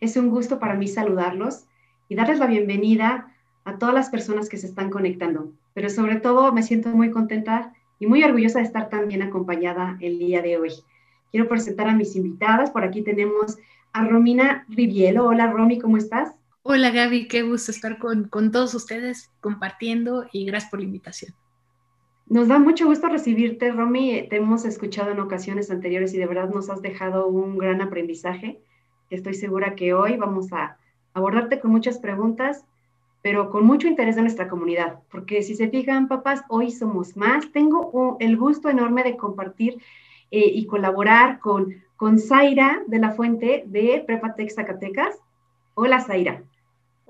Es un gusto para mí saludarlos y darles la bienvenida a todas las personas que se están conectando. Pero sobre todo me siento muy contenta y muy orgullosa de estar tan bien acompañada el día de hoy. Quiero presentar a mis invitadas. Por aquí tenemos a Romina Rivielo. Hola Romy, ¿cómo estás? Hola Gaby, qué gusto estar con, con todos ustedes compartiendo y gracias por la invitación. Nos da mucho gusto recibirte, Romy. Te hemos escuchado en ocasiones anteriores y de verdad nos has dejado un gran aprendizaje. Estoy segura que hoy vamos a abordarte con muchas preguntas, pero con mucho interés de nuestra comunidad, porque si se fijan, papás, hoy somos más. Tengo el gusto enorme de compartir eh, y colaborar con, con Zaira de la Fuente de Prepatec Zacatecas. Hola, Zaira.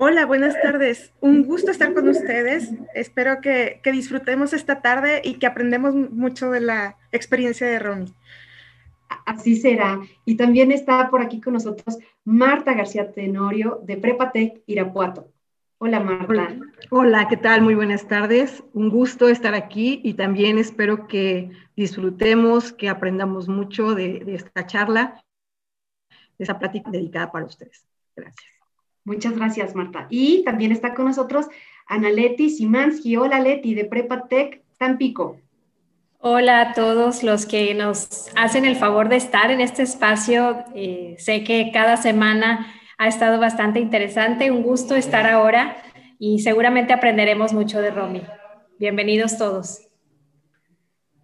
Hola, buenas tardes. Un gusto estar con ustedes. Espero que, disfrutemos esta tarde y que aprendamos mucho de la experiencia de Romy. Así será. Y también está por aquí con nosotros Marta García Tenorio de Prepatec Irapuato. Hola, Marta. Hola, ¿qué tal? Muy buenas tardes. Un gusto estar aquí y también espero que disfrutemos, que aprendamos mucho de, de esta charla, de esa plática dedicada para ustedes. Gracias. Muchas gracias, Marta. Y también está con nosotros Ana Leti Simansky. Hola, Leti, de Prepatec Tampico. Hola a todos los que nos hacen el favor de estar en este espacio. Eh, sé que cada semana ha estado bastante interesante. Un gusto estar ahora y seguramente aprenderemos mucho de Romy. Bienvenidos todos.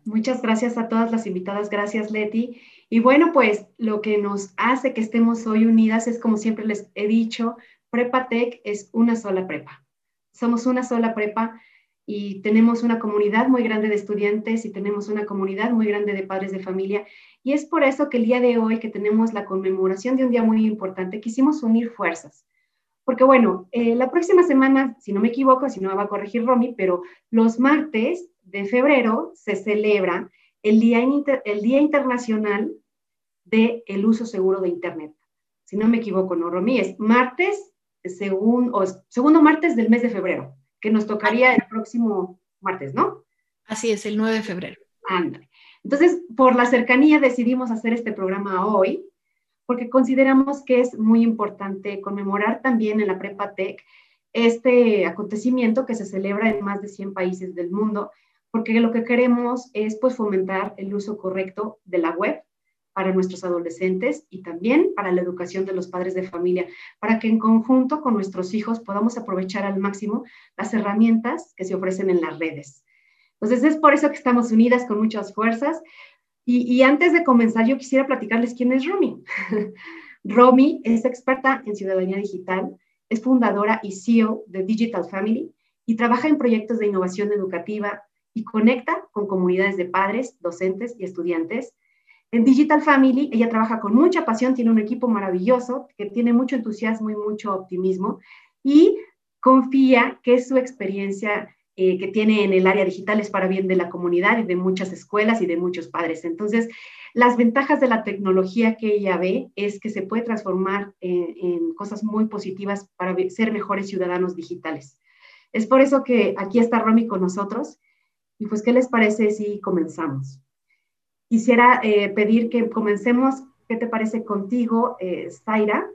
Muchas gracias a todas las invitadas. Gracias, Leti. Y bueno, pues lo que nos hace que estemos hoy unidas es, como siempre les he dicho, Prepatec es una sola prepa. Somos una sola prepa y tenemos una comunidad muy grande de estudiantes y tenemos una comunidad muy grande de padres de familia. Y es por eso que el día de hoy, que tenemos la conmemoración de un día muy importante, quisimos unir fuerzas. Porque bueno, eh, la próxima semana, si no me equivoco, si no me va a corregir Romy, pero los martes de febrero se celebra el Día, el Día Internacional del el Uso Seguro de Internet. Si no me equivoco, ¿no, Romy? Es martes, según, o segundo martes del mes de febrero, que nos tocaría el próximo martes, ¿no? Así es, el 9 de febrero. Ándale. Entonces, por la cercanía decidimos hacer este programa hoy, porque consideramos que es muy importante conmemorar también en la Prepa Tech este acontecimiento que se celebra en más de 100 países del mundo porque lo que queremos es pues fomentar el uso correcto de la web para nuestros adolescentes y también para la educación de los padres de familia, para que en conjunto con nuestros hijos podamos aprovechar al máximo las herramientas que se ofrecen en las redes. Entonces es por eso que estamos unidas con muchas fuerzas. Y, antes de comenzar, yo quisiera platicarles quién es Romy. Romy es experta en ciudadanía digital, es fundadora y CEO de Digital Family y trabaja en proyectos de innovación educativa, y conecta con comunidades de padres, docentes y estudiantes. En Digital Family, ella trabaja con mucha pasión, tiene un equipo maravilloso que tiene mucho entusiasmo y mucho optimismo y confía que su experiencia eh, que tiene en el área digital es para bien de la comunidad y de muchas escuelas y de muchos padres. Entonces, las ventajas de la tecnología que ella ve es que se puede transformar en, en cosas muy positivas para ser mejores ciudadanos digitales. Es por eso que aquí está Romy con nosotros y pues, ¿qué les parece si comenzamos? Quisiera eh, pedir que comencemos, ¿qué te parece contigo, eh, Zaira?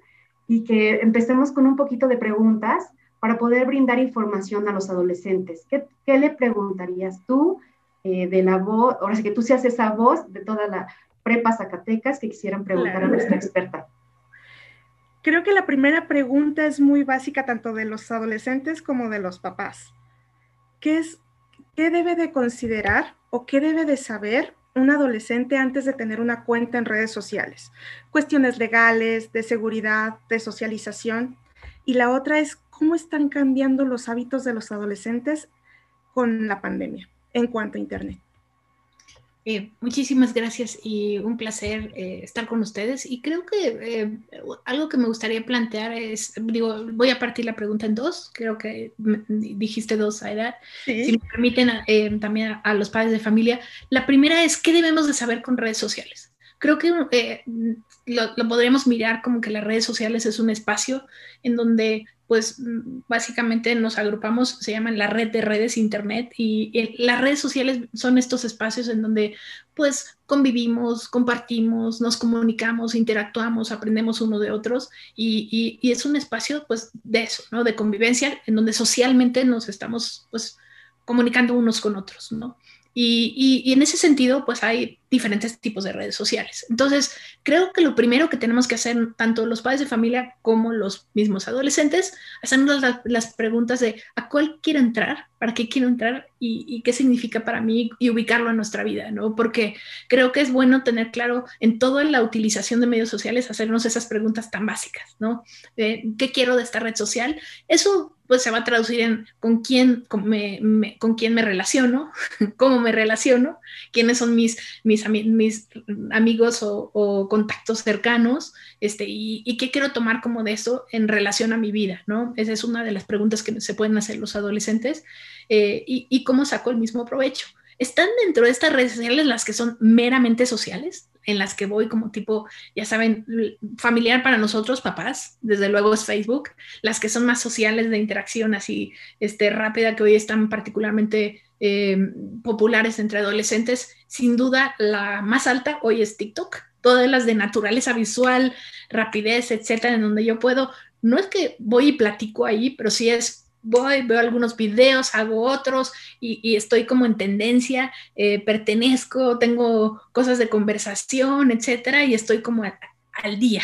Y que empecemos con un poquito de preguntas para poder brindar información a los adolescentes. ¿Qué, qué le preguntarías tú eh, de la voz, ahora sí que tú seas esa voz de toda la prepa Zacatecas que quisieran preguntar a nuestra experta? Creo que la primera pregunta es muy básica tanto de los adolescentes como de los papás. ¿Qué es ¿Qué debe de considerar o qué debe de saber un adolescente antes de tener una cuenta en redes sociales? Cuestiones legales, de seguridad, de socialización. Y la otra es cómo están cambiando los hábitos de los adolescentes con la pandemia en cuanto a Internet. Eh, muchísimas gracias y un placer eh, estar con ustedes. Y creo que eh, algo que me gustaría plantear es, digo, voy a partir la pregunta en dos, creo que dijiste dos, Aida, si me permiten también a, los padres de familia. La primera es, ¿qué debemos de saber con redes sociales? Creo que eh, lo, podríamos mirar como que las redes sociales es un espacio en donde pues básicamente nos agrupamos, se llaman la red de redes internet y las redes sociales son estos espacios en donde pues convivimos, compartimos, nos comunicamos, interactuamos, aprendemos uno de otros y, y, es un espacio pues de eso, ¿no? De convivencia en donde socialmente nos estamos pues comunicando unos con otros, ¿no? Y, en ese sentido, pues hay diferentes tipos de redes sociales. Entonces, creo que lo primero que tenemos que hacer, tanto los padres de familia como los mismos adolescentes, hacernos las, preguntas de a cuál quiero entrar, para qué quiero entrar y, qué significa para mí y ubicarlo en nuestra vida, ¿no? Porque creo que es bueno tener claro en toda la utilización de medios sociales, hacernos esas preguntas tan básicas, ¿no? ¿Qué quiero de esta red social? Eso pues se va a traducir en con quién, con, me, con quién me relaciono, cómo me relaciono, quiénes son mis, mis, mis amigos o, contactos cercanos, este, y, qué quiero tomar como de eso en relación a mi vida, ¿no? Esa es una de las preguntas que se pueden hacer los adolescentes, eh, y, y cómo saco el mismo provecho. ¿Están dentro de estas redes sociales las que son meramente sociales? en las que voy como tipo, ya saben, familiar para nosotros, papás, desde luego es Facebook, las que son más sociales de interacción así este, rápida, que hoy están particularmente eh, populares entre adolescentes, sin duda la más alta hoy es TikTok, todas las de naturaleza visual, rapidez, etcétera, en donde yo puedo, no es que voy y platico ahí, pero sí es voy, veo algunos videos, hago otros y, estoy como en tendencia, eh, pertenezco, tengo cosas de conversación, etcétera, y estoy como al día,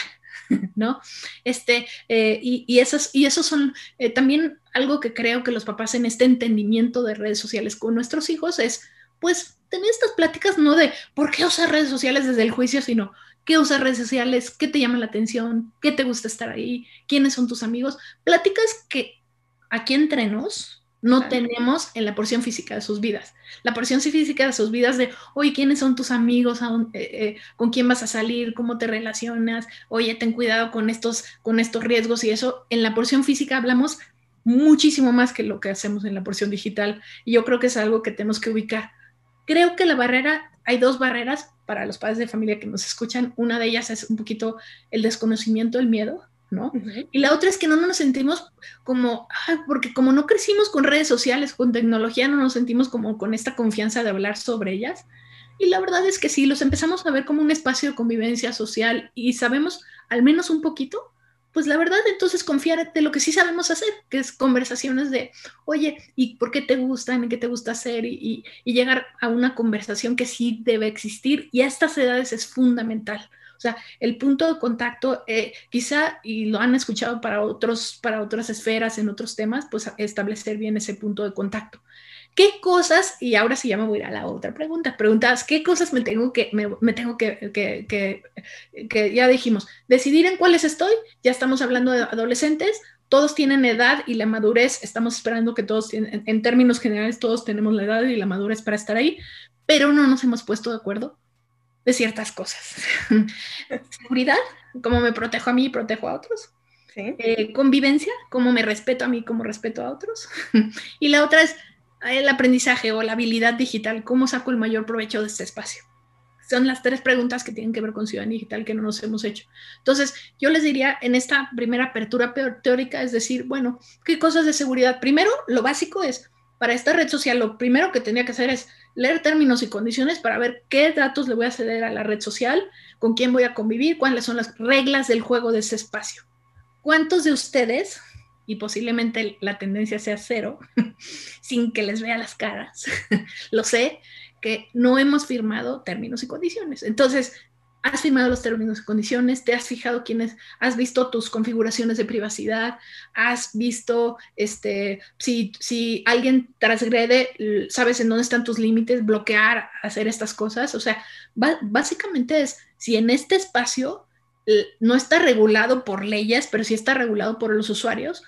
¿no? Este, eh, y, y, esos, y esos son eh, también algo que creo que los papás en este entendimiento de redes sociales con nuestros hijos es, pues, tener estas pláticas no de por qué usar redes sociales desde el juicio, sino qué usas redes sociales, qué te llama la atención, qué te gusta estar ahí, quiénes son tus amigos, pláticas que aquí entre nos no tenemos en la porción física de sus vidas. La porción física de sus vidas de, oye, ¿quiénes son tus amigos? Eh, eh, ¿Con quién vas a salir? ¿Cómo te relacionas? Oye, ten cuidado con estos, con estos riesgos y eso. En la porción física hablamos muchísimo más que lo que hacemos en la porción digital y yo creo que es algo que tenemos que ubicar. Creo que la barrera, hay dos barreras para los padres de familia que nos escuchan. Una de ellas es un poquito el desconocimiento, el miedo ¿no? Y la otra es que no nos sentimos como, porque como no crecimos con redes sociales, con tecnología, no nos sentimos como con esta confianza de hablar sobre ellas. Y la verdad es que sí, los empezamos a ver como un espacio de convivencia social y sabemos al menos un poquito, pues la verdad entonces confiar de lo que sí sabemos hacer, que es conversaciones de, oye, ¿y por qué te gustan? ¿Y qué te gusta hacer? Y, y llegar a una conversación que sí debe existir y a estas edades es fundamental. O sea, el punto de contacto, eh, quizá, y lo han escuchado para, otros, para otras esferas, en otros temas, pues establecer bien ese punto de contacto. ¿Qué cosas, y ahora sí ya me voy a la otra pregunta, preguntas, ¿qué cosas me tengo que, me, tengo que, que, que, ya dijimos, decidir en cuáles estoy, ya estamos hablando de adolescentes, todos tienen edad y la madurez, estamos esperando que todos, en, en términos generales, todos tenemos la edad y la madurez para estar ahí, pero no nos hemos puesto de acuerdo de ciertas cosas. Seguridad, cómo me protejo a mí y protejo a otros. Eh, convivencia, cómo me respeto a mí, cómo respeto a otros. y la otra es eh, el aprendizaje o la habilidad digital, cómo saco el mayor provecho de este espacio. Son las tres preguntas que tienen que ver con ciudadanía digital que no nos hemos hecho. Entonces, yo les diría en esta primera apertura teórica, es decir, bueno, ¿qué cosas de seguridad? Primero, lo básico es, para esta red social, lo primero que tenía que hacer es leer términos y condiciones para ver qué datos le voy a ceder a la red social, con quién voy a convivir, cuáles son las reglas del juego de ese espacio. ¿Cuántos de ustedes, y posiblemente la tendencia sea cero, sin que les vea las caras, lo sé, que no hemos firmado términos y condiciones? Entonces, has firmado los términos y condiciones, te has fijado quiénes, has visto tus configuraciones de privacidad, has visto este, si, si alguien transgrede, sabes en dónde están tus límites, bloquear, hacer estas cosas. O sea, básicamente es, si en este espacio no está regulado por leyes, pero sí está regulado por los usuarios,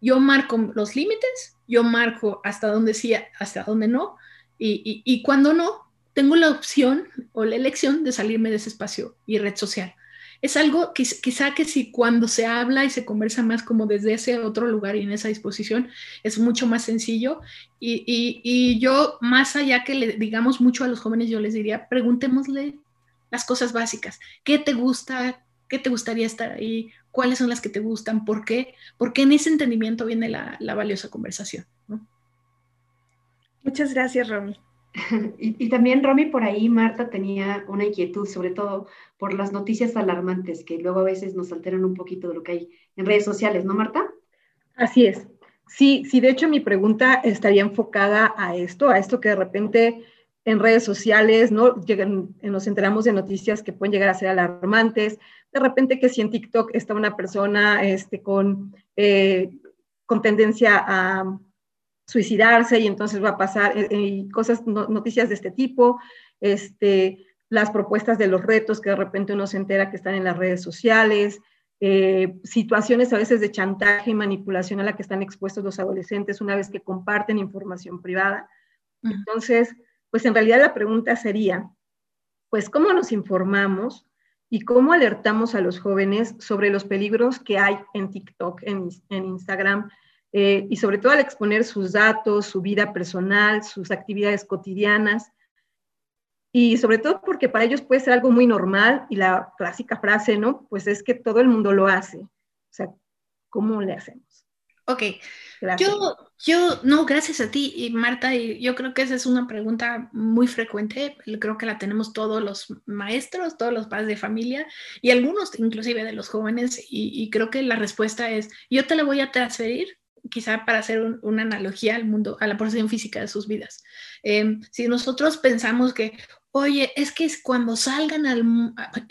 yo marco los límites, yo marco hasta dónde sí, hasta dónde no, y, y, y cuando no, tengo la opción o la elección de salirme de ese espacio y red social. Es algo que quizá que si cuando se habla y se conversa más como desde ese otro lugar y en esa disposición es mucho más sencillo y, y, yo más allá que le digamos mucho a los jóvenes, yo les diría, preguntémosle las cosas básicas. ¿Qué te gusta? ¿Qué te gustaría estar ahí? ¿Cuáles son las que te gustan? ¿Por qué? Porque en ese entendimiento viene la, la valiosa conversación. Muchas gracias, Romy. Y, también, Romy, por ahí Marta tenía una inquietud, sobre todo por las noticias alarmantes que luego a veces nos alteran un poquito de lo que hay en redes sociales, ¿no, Marta? Así es. Sí, sí, de hecho mi pregunta estaría enfocada a esto, a esto que de repente en redes sociales, ¿no? Llegan, nos enteramos de noticias que pueden llegar a ser alarmantes. De repente que si en TikTok está una persona este, con, eh, con tendencia a suicidarse y entonces va a pasar eh, eh, cosas, noticias de este tipo, este, las propuestas de los retos que de repente uno se entera que están en las redes sociales, eh, situaciones a veces de chantaje y manipulación a la que están expuestos los adolescentes una vez que comparten información privada. Entonces, pues en realidad la pregunta sería, pues, ¿cómo nos informamos y cómo alertamos a los jóvenes sobre los peligros que hay en TikTok, en, en Instagram, eh, y sobre todo al exponer sus datos, su vida personal, sus actividades cotidianas, y sobre todo porque para ellos puede ser algo muy normal y la clásica frase, ¿no? Pues es que todo el mundo lo hace. O sea, ¿cómo le hacemos? Ok. Yo, yo, no, gracias a ti, y Marta, y yo creo que esa es una pregunta muy frecuente, creo que la tenemos todos los maestros, todos los padres de familia y algunos inclusive de los jóvenes, y, y creo que la respuesta es, yo te la voy a transferir quizá para hacer una analogía al mundo, a la porción física de sus vidas. Em, si nosotros pensamos que, oye, es que es cuando salgan al,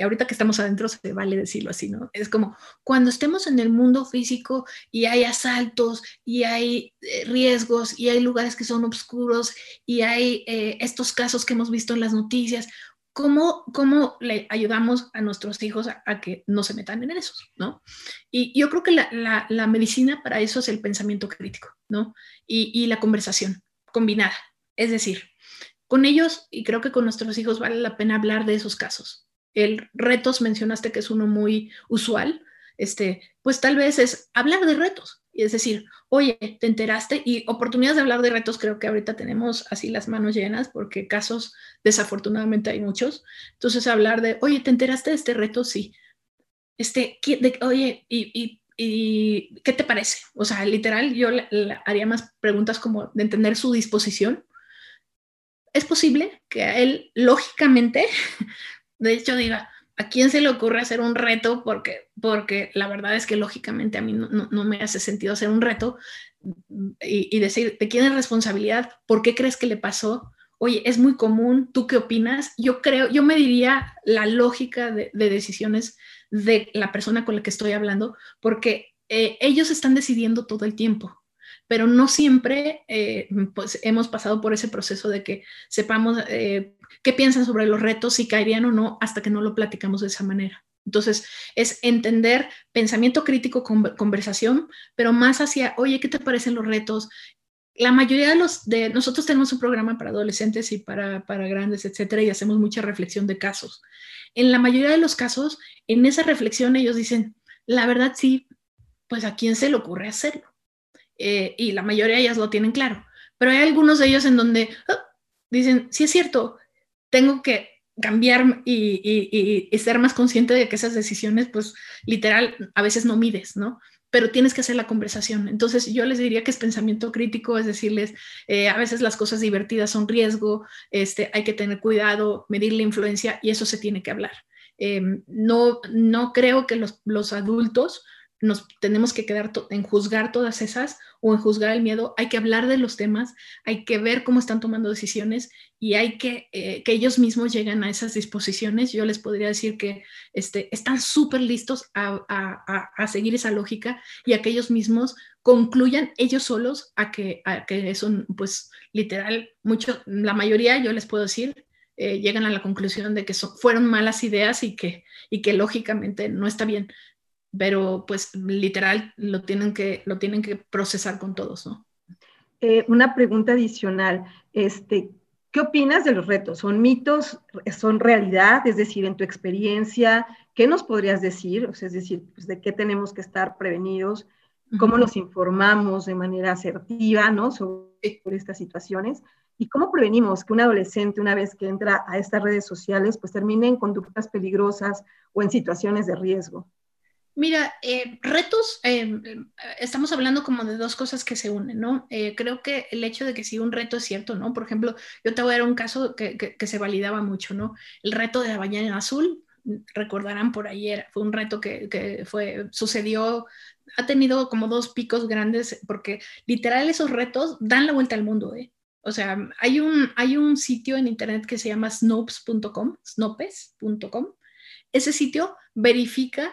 ahorita que estamos adentro se vale decirlo así, ¿no? Es como cuando estemos en el mundo físico y hay asaltos y hay eh, riesgos y hay lugares que son oscuros y hay eh, estos casos que hemos visto en las noticias, ¿Cómo, ¿cómo, le ayudamos a nuestros hijos a, que no se metan en eso? ¿no? Y yo creo que la, la, medicina para eso es el pensamiento crítico, ¿no? Y, y, la conversación combinada. Es decir, con ellos, y creo que con nuestros hijos vale la pena hablar de esos casos. El retos mencionaste que es uno muy usual, este, pues tal vez es hablar de retos, y es decir, oye, te enteraste y oportunidades de hablar de retos, creo que ahorita tenemos así las manos llenas porque casos desafortunadamente hay muchos. Entonces hablar de, oye, ¿te enteraste de este reto? Sí. Este, oye, y, y, qué te parece? O sea, literal, yo haría más preguntas como de entender su disposición. Es posible que él, lógicamente, de hecho diga, ¿A quién se le ocurre hacer un reto? Porque, porque la verdad es que lógicamente a mí no, me hace sentido hacer un reto y, decir, ¿de quién es responsabilidad? ¿Por qué crees que le pasó? Oye, es muy común, ¿tú qué opinas? Yo creo, yo me diría la lógica de, de decisiones de la persona con la que estoy hablando, porque eh, ellos están decidiendo todo el tiempo pero no siempre eh, pues, hemos pasado por ese proceso de que sepamos eh, qué piensan sobre los retos, si caerían o no, hasta que no lo platicamos de esa manera. Entonces, es entender pensamiento crítico, conversación, pero más hacia, oye, ¿qué te parecen los retos? La mayoría de los de nosotros tenemos un programa para adolescentes y para, para grandes, etcétera, y hacemos mucha reflexión de casos. En la mayoría de los casos, en esa reflexión ellos dicen, la verdad sí, pues a quién se le ocurre hacerlo. Eh, y la mayoría de ellas lo tienen claro. Pero hay algunos de ellos en donde ah, dicen, sí es cierto, tengo que cambiar y, ser más consciente de que esas decisiones, pues literal, a veces no mides, ¿no? Pero tienes que hacer la conversación. Entonces yo les diría que es pensamiento crítico, es decirles, eh, a veces las cosas divertidas son riesgo, este, hay que tener cuidado, medir la influencia y eso se tiene que hablar. Em, no, no creo que los, los adultos nos tenemos que quedar en juzgar todas esas o en juzgar el miedo, hay que hablar de los temas, hay que ver cómo están tomando decisiones y hay que eh, que ellos mismos lleguen a esas disposiciones. Yo les podría decir que este, están súper listos a, a, seguir esa lógica y a que ellos mismos concluyan ellos solos a que, a que son, pues, literal, mucho, la mayoría, yo les puedo decir, eh, llegan a la conclusión de que fueron malas ideas y que, y que lógicamente no está bien pero pues literal lo tienen que, lo tienen que procesar con todos, ¿no? Eh, una pregunta adicional, este, ¿qué opinas de los retos? ¿Son mitos? ¿Son realidad? Es decir, en tu experiencia, ¿qué nos podrías decir? O sea, es decir, pues, ¿de qué tenemos que estar prevenidos? ¿Cómo nos informamos de manera asertiva, ¿no? Sobre, estas situaciones. ¿Y cómo prevenimos que un adolescente, una vez que entra a estas redes sociales, pues termine en conductas peligrosas o en situaciones de riesgo? Mira, eh, retos, eh, estamos hablando como de dos cosas que se unen, ¿no? Eh, creo que el hecho de que si un reto es cierto, ¿no? Por ejemplo, yo te voy a dar un caso que, que, se validaba mucho, ¿no? El reto de la ballena azul, recordarán por ayer, fue un reto que, que fue, sucedió, ha tenido como dos picos grandes, porque literal esos retos dan la vuelta al mundo, ¿eh? O sea, hay un, hay un sitio en internet que se llama snopes.com, snopes.com. Ese sitio verifica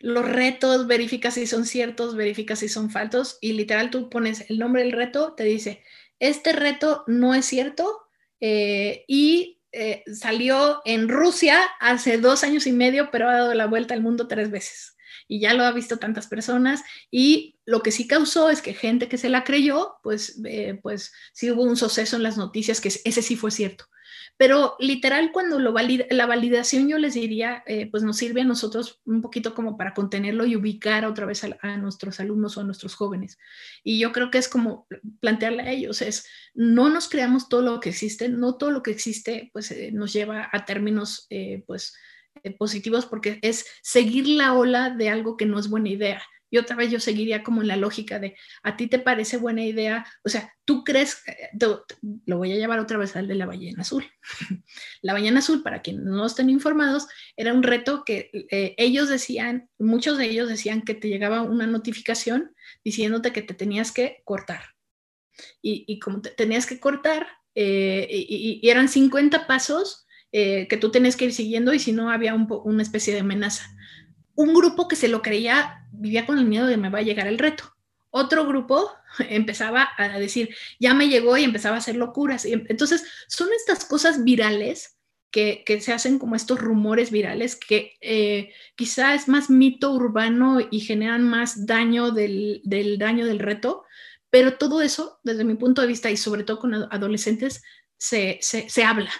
los retos, verifica si son ciertos, verifica si son falsos y literal tú pones el nombre del reto, te dice, este reto no es cierto eh, y eh, salió en Rusia hace dos años y medio, pero ha dado la vuelta al mundo tres veces y ya lo ha visto tantas personas y lo que sí causó es que gente que se la creyó, pues, eh, pues sí hubo un suceso en las noticias que ese sí fue cierto. Pero literal, cuando la validación, yo les diría, eh, pues nos sirve a nosotros un poquito como para contenerlo y ubicar otra vez a, nuestros alumnos o a nuestros jóvenes. Y yo creo que es como plantearle a ellos, es no nos creamos todo lo que existe, no todo lo que existe pues eh, nos lleva a términos eh, pues positivos porque es seguir la ola de algo que no es buena idea. Y otra vez yo seguiría como en la lógica de, ¿a ti te parece buena idea? O sea, tú crees, eh, lo voy a llevar otra vez al de la ballena azul. la ballena azul, para quienes no estén informados, era un reto que eh, ellos decían, muchos de ellos decían que te llegaba una notificación diciéndote que te tenías que cortar. Y, como te tenías que cortar, eh, y, eran 50 pasos que tú tenías que ir siguiendo y si no había una especie de amenaza un grupo que se lo creía vivía con el miedo de me va a llegar el reto. Otro grupo empezaba a decir, ya me llegó y empezaba a hacer locuras. Entonces, son estas cosas virales que, se hacen como estos rumores virales que eh, quizá es más mito urbano y generan más daño del, daño del reto, pero todo eso, desde mi punto de vista y sobre todo con adolescentes, se, se habla.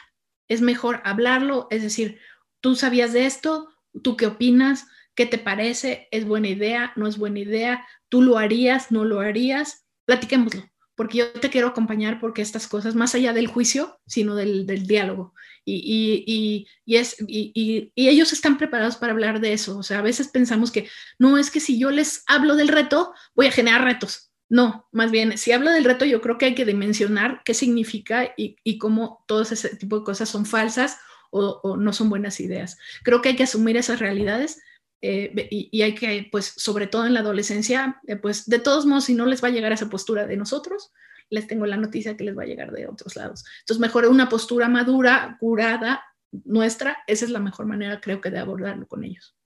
Es mejor hablarlo, es decir, tú sabías de esto, tú qué opinas, ¿Qué te parece? ¿Es buena idea? ¿No es buena idea? ¿Tú lo harías? ¿No lo harías? Platiquémoslo, porque yo te quiero acompañar porque estas cosas, más allá del juicio, sino del, diálogo. Y, es, y, ellos están preparados para hablar de eso. O sea, a veces pensamos que no es que si yo les hablo del reto, voy a generar retos. No, más bien, si hablo del reto, yo creo que hay que dimensionar qué significa y, cómo todo ese tipo de cosas son falsas o, o, no son buenas ideas. Creo que hay que asumir esas realidades eh, y, hay que, pues, sobre todo en la adolescencia, eh, pues, de todos modos, si no les va a llegar esa postura de nosotros, les tengo la noticia que les va a llegar de otros lados. Entonces, mejor una postura madura, curada, nuestra, esa es la mejor manera, creo que, de abordarlo con ellos.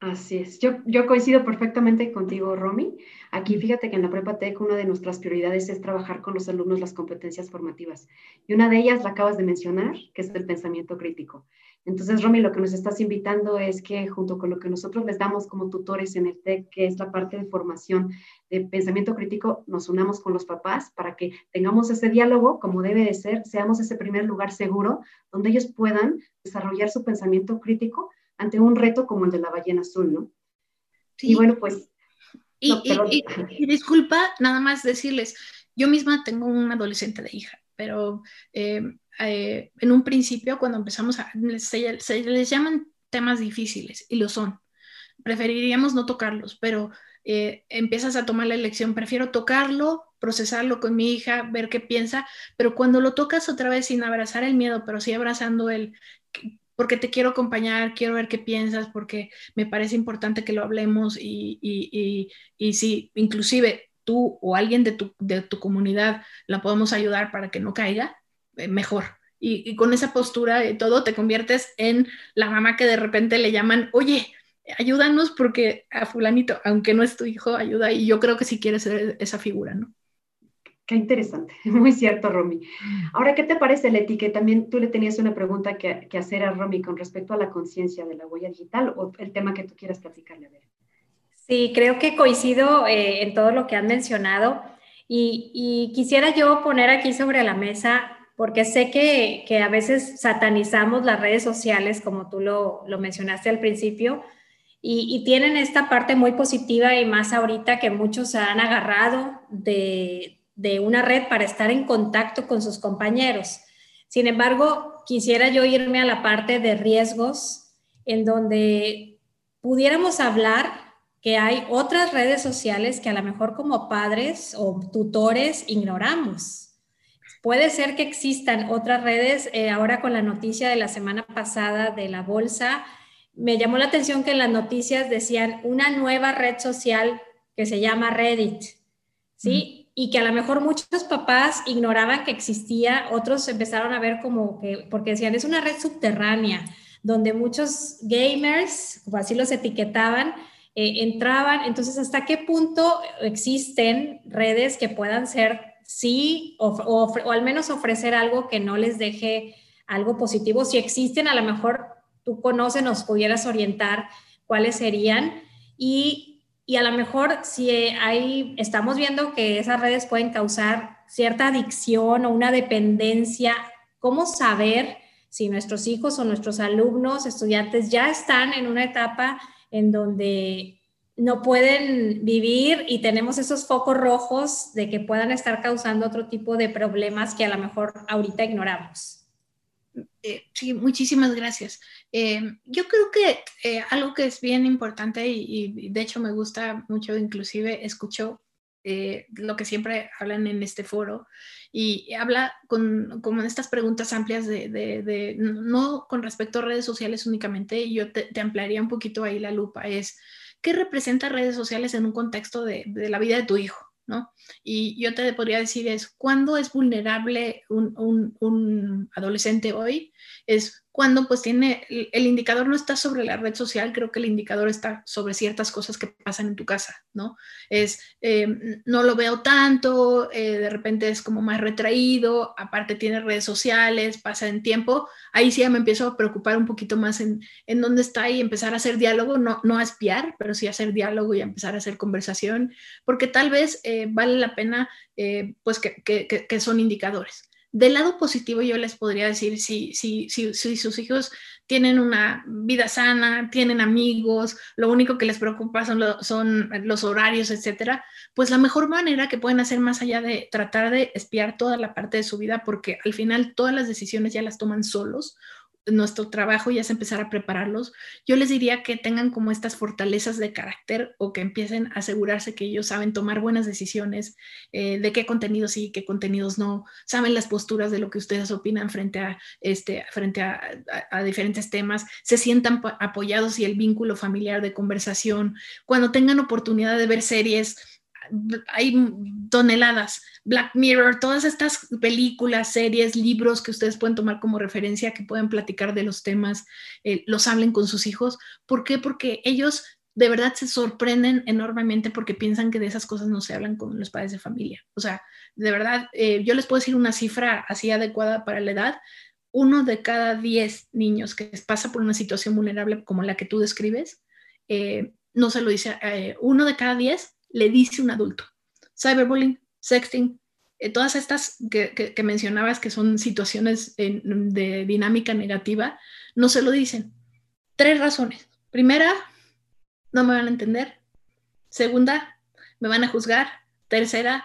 Así es. Yo, yo coincido perfectamente contigo, Romy. Aquí fíjate que en la Prepa Tech una de nuestras prioridades es trabajar con los alumnos las competencias formativas. Y una de ellas la acabas de mencionar, que es el pensamiento crítico. Entonces, Romy, lo que nos estás invitando es que junto con lo que nosotros les damos como tutores en el TEC, que es la parte de formación de pensamiento crítico, nos unamos con los papás para que tengamos ese diálogo como debe de ser, seamos ese primer lugar seguro donde ellos puedan desarrollar su pensamiento crítico ante un reto como el de la ballena azul, ¿no? Sí. Y bueno, pues... Y, disculpa, nada más decirles, yo misma tengo un adolescente de hija, pero eh, eh, en un principio cuando empezamos a... Se, se, les llaman temas difíciles y lo son. Preferiríamos no tocarlos, pero eh, empiezas a tomar la elección, prefiero tocarlo, procesarlo con mi hija, ver qué piensa, pero cuando lo tocas otra vez sin abrazar el miedo, pero sí abrazando el, porque te quiero acompañar, quiero ver qué piensas, porque me parece importante que lo hablemos y, y, y, si inclusive tú o alguien de tu, de tu, comunidad la podemos ayudar para que no caiga, eh, mejor. Y, con esa postura y todo te conviertes en la mamá que de repente le llaman, oye, ayúdanos porque a fulanito, aunque no es tu hijo, ayuda y yo creo que si quieres ser esa figura, ¿no? Qué interesante, muy cierto, Romy. Ahora, ¿qué te parece, Leti, que también tú le tenías una pregunta que, hacer a Romy con respecto a la conciencia de la huella digital o el tema que tú quieras platicarle a ver? Sí, creo que coincido eh, en todo lo que han mencionado y, quisiera yo poner aquí sobre la mesa, porque sé que, a veces satanizamos las redes sociales, como tú lo, mencionaste al principio, y, y, tienen esta parte muy positiva y más ahorita que muchos se han agarrado de, de una red para estar en contacto con sus compañeros. Sin embargo, quisiera yo irme a la parte de riesgos, en donde pudiéramos hablar que hay otras redes sociales que a lo mejor como padres o tutores ignoramos. Puede ser que existan otras redes, eh, ahora con la noticia de la semana pasada de la bolsa, me llamó la atención que en las noticias decían una nueva red social que se llama Reddit, ¿sí? Y que a lo mejor muchos papás ignoraban que existía, otros empezaron a ver como que, porque decían, es una red subterránea, donde muchos gamers, como así los etiquetaban, eh, entraban. Entonces, ¿hasta qué punto existen redes que puedan ser sí o, o, al menos ofrecer algo que no les deje algo positivo? Si existen, a lo mejor tú conoces, nos pudieras orientar cuáles serían. Y, y a lo mejor si hay, estamos viendo que esas redes pueden causar cierta adicción o una dependencia, ¿cómo saber si nuestros hijos o nuestros alumnos, estudiantes ya están en una etapa en donde no pueden vivir y tenemos esos focos rojos de que puedan estar causando otro tipo de problemas que a lo mejor ahorita ignoramos. Eh, sí, muchísimas gracias. Eh, yo creo que eh, algo que es bien importante y, de hecho me gusta mucho, inclusive escucho lo que siempre hablan en este foro y habla con, con estas preguntas amplias de, no con respecto a redes sociales únicamente, yo te, ampliaría un poquito ahí la lupa, es qué representa redes sociales en un contexto de, la vida de tu hijo, ¿no? Y yo te podría decir es, ¿cuándo es vulnerable un, un adolescente hoy? Es cuando pues tiene, el indicador no está sobre la red social, creo que el indicador está sobre ciertas cosas que pasan en tu casa, ¿no? Es, eh, no lo veo tanto, eh, de repente es como más retraído, aparte tiene redes sociales, pasa en tiempo, ahí sí ya me empiezo a preocupar un poquito más en, en dónde está y empezar a hacer diálogo, no, no a espiar, pero sí a hacer diálogo y a empezar a hacer conversación, porque tal vez eh, vale la pena, pues que, que, que son indicadores. Del lado positivo yo les podría decir, si, si, si, sus hijos tienen una vida sana, tienen amigos, lo único que les preocupa son, son los horarios, etcétera, pues la mejor manera que pueden hacer más allá de tratar de espiar toda la parte de su vida, porque al final todas las decisiones ya las toman solos nuestro trabajo ya es empezar a prepararlos, yo les diría que tengan como estas fortalezas de carácter o que empiecen a asegurarse que ellos saben tomar buenas decisiones eh, de qué contenidos sí, qué contenidos no, saben las posturas de lo que ustedes opinan frente a, este, frente a diferentes temas, se sientan apoyados y el vínculo familiar de conversación, cuando tengan oportunidad de ver series, hay toneladas. Black Mirror, todas estas películas, series, libros que ustedes pueden tomar como referencia, que pueden platicar de los temas, eh, los hablen con sus hijos. ¿Por qué? Porque ellos de verdad se sorprenden enormemente porque piensan que de esas cosas no se hablan con los padres de familia. O sea, de verdad, eh, yo les puedo decir una cifra así adecuada para la edad. Uno de cada diez niños que pasa por una situación vulnerable como la que tú describes, eh, no se lo dice, uno de cada diez le dice un adulto. Cyberbullying, sexting, eh, todas estas que, mencionabas que son situaciones de dinámica negativa, no se lo dicen. Tres razones. Primera, no me van a entender. Segunda, me van a juzgar. Tercera,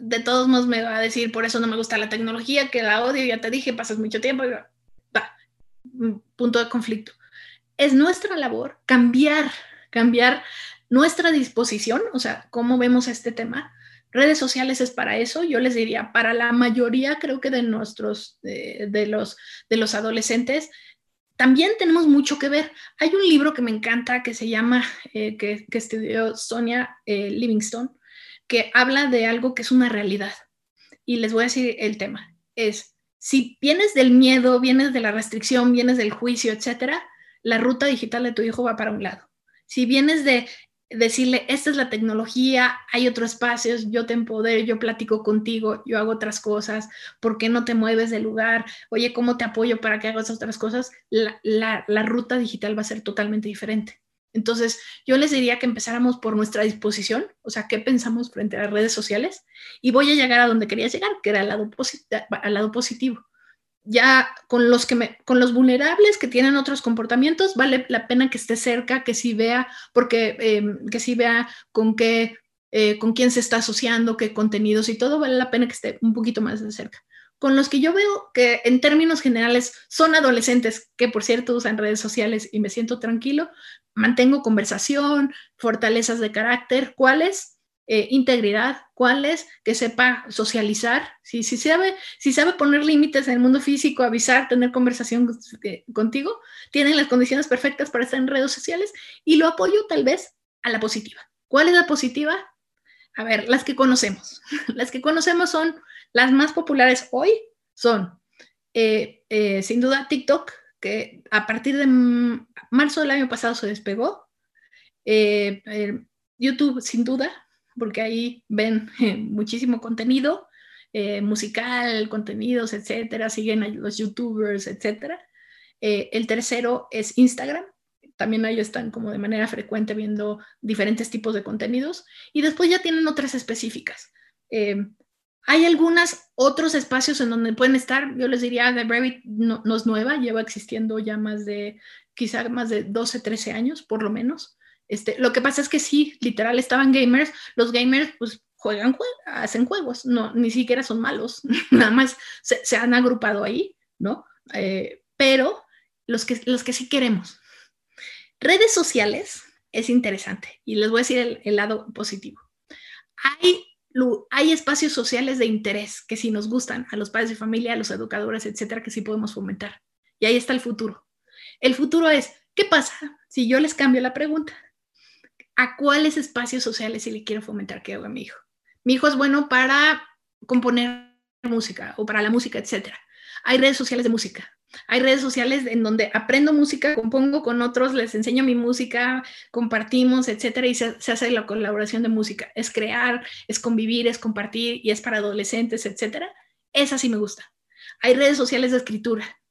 de todos modos me va a decir, por eso no me gusta la tecnología, que la odio, ya te dije, pasas mucho tiempo. punto de conflicto. Es nuestra labor cambiar, cambiar nuestra disposición, o sea, cómo vemos este tema. Redes sociales es para eso, yo les diría, para la mayoría creo que de nuestros, de, los, de los adolescentes, también tenemos mucho que ver. Hay un libro que me encanta que se llama, eh, que, estudió Sonia eh, Livingston, que habla de algo que es una realidad. Y les voy a decir el tema. Es, si vienes del miedo, vienes de la restricción, vienes del juicio, etcétera, la ruta digital de tu hijo va para un lado. Si vienes de decirle, esta es la tecnología, hay otros espacios, yo te empodero, yo platico contigo, yo hago otras cosas, ¿por qué no te mueves del lugar? Oye, ¿cómo te apoyo para que hagas otras cosas? La, ruta digital va a ser totalmente diferente. Entonces, yo les diría que empezáramos por nuestra disposición, o sea, qué pensamos frente a las redes sociales, y voy a llegar a donde quería llegar, que era al lado, al lado positivo ya con los que me, con los vulnerables que tienen otros comportamientos, vale la pena que esté cerca, que sí vea, porque em, que sí vea con qué eh, con quién se está asociando, qué contenidos y todo, vale la pena que esté un poquito más de cerca. Con los que yo veo que en términos generales son adolescentes, que por cierto usan redes sociales y me siento tranquilo, mantengo conversación, fortalezas de carácter, ¿cuáles? Eh, integridad, cuáles, que sepa socializar, si, si, sabe, si sabe poner límites en el mundo físico, avisar, tener conversación eh, contigo, tienen las condiciones perfectas para estar en redes sociales y lo apoyo tal vez a la positiva. ¿Cuál es la positiva? A ver, las que conocemos. Las que conocemos son las más populares hoy, son eh, sin duda TikTok, que a partir de marzo del año pasado se despegó. YouTube, sin duda, porque ahí ven muchísimo contenido musical, contenidos, etcétera, siguen a los youtubers, etcétera. el tercero es Instagram, también ahí están como de manera frecuente viendo diferentes tipos de contenidos y después ya tienen otras específicas. Eh, hay algunos otros espacios en donde pueden estar, yo les diría, The Brevity no, es nueva, lleva existiendo ya más de, quizá más de 12, 13 años, por lo menos. Este, lo que pasa es que sí, literal, estaban gamers, los gamers pues juegan, hacen juegos, no, ni siquiera son malos, nada más se, han agrupado ahí, ¿no? Eh, pero los que, los que sí queremos, Redes sociales es interesante y les voy a decir el, lado positivo. Hay, hay espacios sociales de interés que si nos gustan a los padres de familia, a los educadores, etcétera, que sí podemos fomentar. Y ahí está el futuro. El futuro es, ¿qué pasa si yo les cambio la pregunta? ¿A cuáles espacios sociales si le quiero fomentar que haga mi hijo? Mi hijo es bueno para componer música o para la música, etcétera. Hay redes sociales de música. Hay redes sociales en donde aprendo música, compongo con otros, les enseño mi música, compartimos, etcétera, y se, hace la colaboración de música. Es crear, es convivir, es compartir y es para adolescentes, etcétera. Esa sí me gusta. Hay redes sociales de escritura,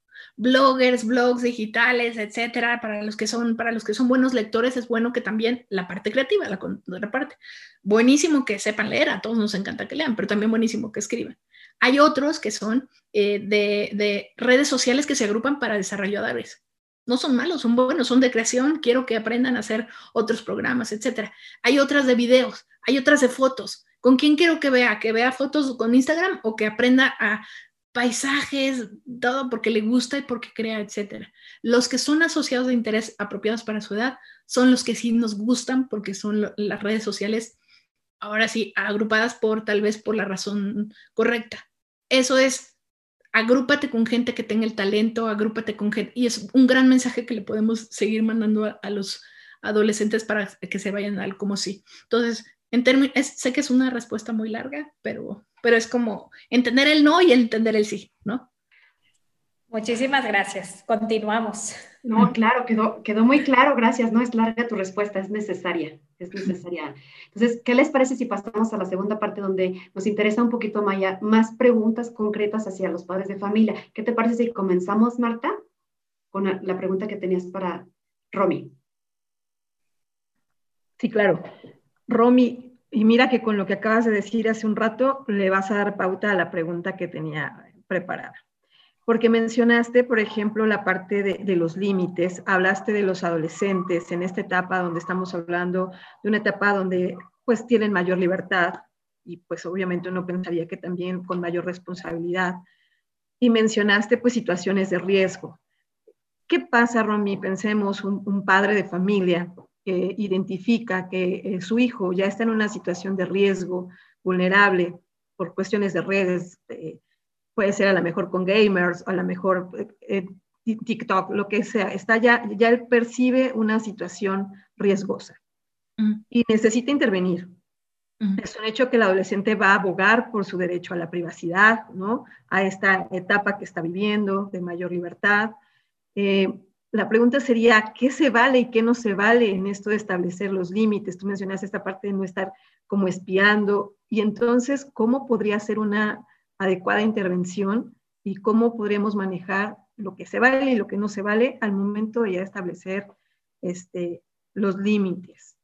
bloggers, blogs digitales, etcétera. Para los que son, para los que son buenos lectores es bueno que también la parte creativa, la contraparte. Buenísimo que sepan leer, a todos nos encanta que lean, pero también buenísimo que escriban. Hay otros que son eh, de, redes sociales que se agrupan para desarrolladores. No son malos, son buenos, son de creación, quiero que aprendan a hacer otros programas, etc. Hay otras de videos, hay otras de fotos. ¿Con quién quiero que vea? ¿Que vea fotos con Instagram o que aprenda a paisajes, todo porque le gusta y porque crea, etcétera. Los que son asociados de interés apropiados para su edad son los que sí nos gustan porque son las redes sociales, ahora sí, agrupadas por tal vez por la razón correcta eso es, agrúpate con gente que tenga el talento, agrúpate con gente, y es un gran mensaje que le podemos seguir mandando a, los adolescentes para que se vayan al como sí. Entonces, en términos, sé que es una respuesta muy larga, pero, pero es como entender el no y entender el sí, ¿no? Muchísimas gracias. Continuamos. No, claro, quedó, quedó muy claro, gracias. No es larga tu respuesta, es necesaria, es necesaria. Entonces, ¿qué les parece si pasamos a la segunda parte donde nos interesa un poquito Maya, más preguntas concretas hacia los padres de familia? ¿Qué te parece si comenzamos, Marta, con la pregunta que tenías para Romy? Sí, claro. Romy, y mira que con lo que acabas de decir hace un rato, le vas a dar pauta a la pregunta que tenía preparada porque mencionaste, por ejemplo, la parte de, los límites, hablaste de los adolescentes en esta etapa donde estamos hablando de una etapa donde pues tienen mayor libertad y pues obviamente uno pensaría que también con mayor responsabilidad. Y mencionaste pues situaciones de riesgo. ¿Qué pasa, Romy? Pensemos, un, padre de familia que identifica que eh, su hijo ya está en una situación de riesgo, vulnerable por cuestiones de redes, puede ser a lo mejor con gamers, a lo mejor eh, TikTok, lo que sea, está ya, ya él percibe una situación riesgosa y necesita intervenir. Es un hecho que el adolescente va a abogar por su derecho a la privacidad, ¿no? A esta etapa que está viviendo de mayor libertad. Eh, la pregunta sería, ¿qué se vale y qué no se vale en esto de establecer los límites? Tú mencionaste esta parte de no estar como espiando. Y entonces, ¿cómo podría ser una adecuada intervención y cómo podríamos manejar lo que se vale y lo que no se vale al momento de establecer este, los límites.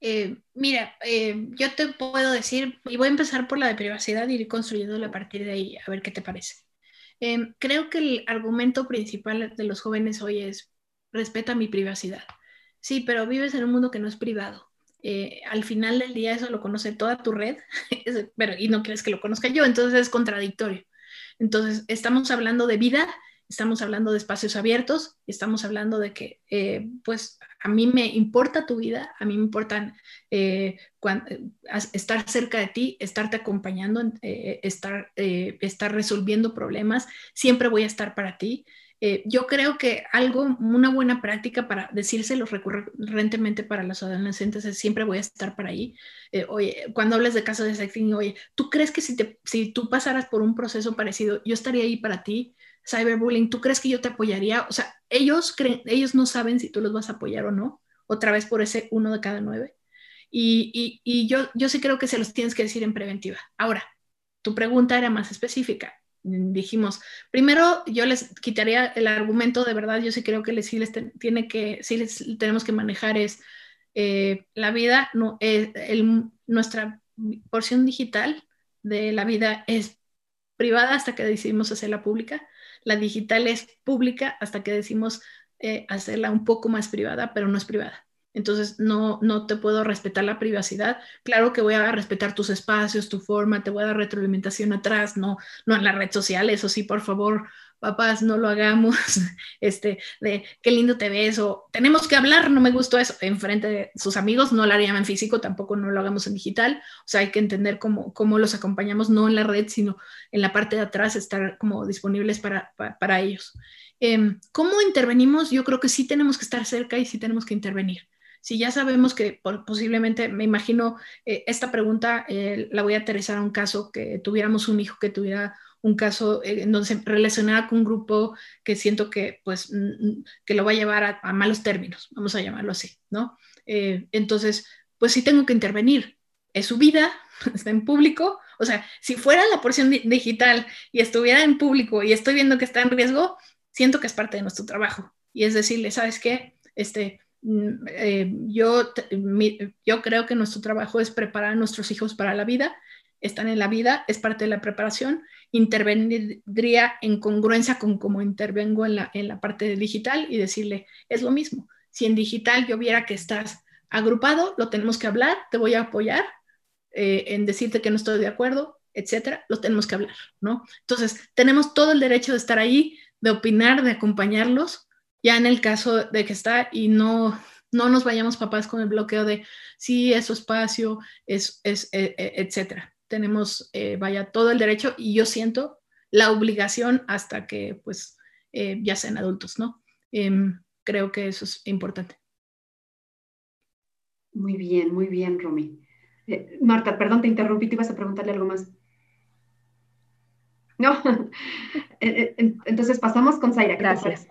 Eh, mira, eh, yo te puedo decir, y voy a empezar por la de privacidad y ir construyéndolo a partir de ahí, a ver qué te parece. Eh, creo que el argumento principal de los jóvenes hoy es, respeta mi privacidad. Sí, pero vives en un mundo que no es privado. eh, al final del día eso lo conoce toda tu red, pero y no quieres que lo conozca yo, entonces es contradictorio. Entonces, estamos hablando de vida, estamos hablando de espacios abiertos, estamos hablando de que, eh, pues, a mí me importa tu vida, a mí me importan eh, estar cerca de ti, estarte acompañando, estar, estar resolviendo problemas, siempre voy a estar para ti. Eh, yo creo que algo, una buena práctica para decírselo recurrentemente para los adolescentes es siempre voy a estar para ahí. Eh, oye, cuando hablas de casos de sexting, oye, ¿tú crees que si, te, si tú pasaras por un proceso parecido, yo estaría ahí para ti? Cyberbullying, ¿tú crees que yo te apoyaría? O sea, ellos, creen, ellos no saben si tú los vas a apoyar o no, otra vez por ese uno de cada nueve. Y, y, y yo, yo sí creo que se los tienes que decir en preventiva. Ahora, tu pregunta era más específica dijimos, primero yo les quitaría el argumento, de verdad, yo sí creo que les, sí les tiene que, sí les tenemos que manejar es eh, la vida, no, eh, nuestra porción digital de la vida es privada hasta que decidimos hacerla pública, la digital es pública hasta que decimos eh, hacerla un poco más privada, pero no es privada entonces no, no te puedo respetar la privacidad. Claro que voy a respetar tus espacios, tu forma, te voy a dar retroalimentación atrás, no, no en la red social, eso sí, por favor, papás, no lo hagamos, este, de qué lindo te ves, o tenemos que hablar, no me gustó eso, enfrente de sus amigos, no lo harían en físico, tampoco no lo hagamos en digital, o sea, hay que entender cómo, cómo los acompañamos, no en la red, sino en la parte de atrás, estar como disponibles para, para, ellos. Em, ¿Cómo intervenimos? Yo creo que sí tenemos que estar cerca y sí tenemos que intervenir si ya sabemos que posiblemente, me imagino, eh, esta pregunta eh, la voy a aterrizar a un caso que tuviéramos un hijo que tuviera un caso eh, en donde se relacionara con un grupo que siento que, pues, que lo va a llevar a, malos términos, vamos a llamarlo así, ¿no? entonces, pues sí tengo que intervenir. Es su vida, está en público. O sea, si fuera la porción digital y estuviera en público y estoy viendo que está en riesgo, siento que es parte de nuestro trabajo. Y es decirle, ¿sabes qué? Este, eh, yo, creo que nuestro trabajo es preparar a nuestros hijos para la vida, están en la vida, es parte de la preparación, intervendría en congruencia con cómo intervengo en la, parte digital y decirle, es lo mismo, si en digital yo viera que estás agrupado, lo tenemos que hablar, te voy a apoyar eh, en decirte que no estoy de acuerdo, etcétera, lo tenemos que hablar, ¿no? Entonces, tenemos todo el derecho de estar ahí, de opinar, de acompañarlos, ya en el caso de que está y no, no nos vayamos papás con el bloqueo de sí, es su espacio, es, es e, e, etcétera. Tenemos, eh, vaya, todo el derecho y yo siento la obligación hasta que, pues, eh, ya sean adultos, ¿no? Em, creo que eso es importante. Muy bien, muy bien, Romy. Eh, Marta, perdón, te interrumpí, te ibas a preguntarle algo más. No, entonces pasamos con Zaira. Gracias.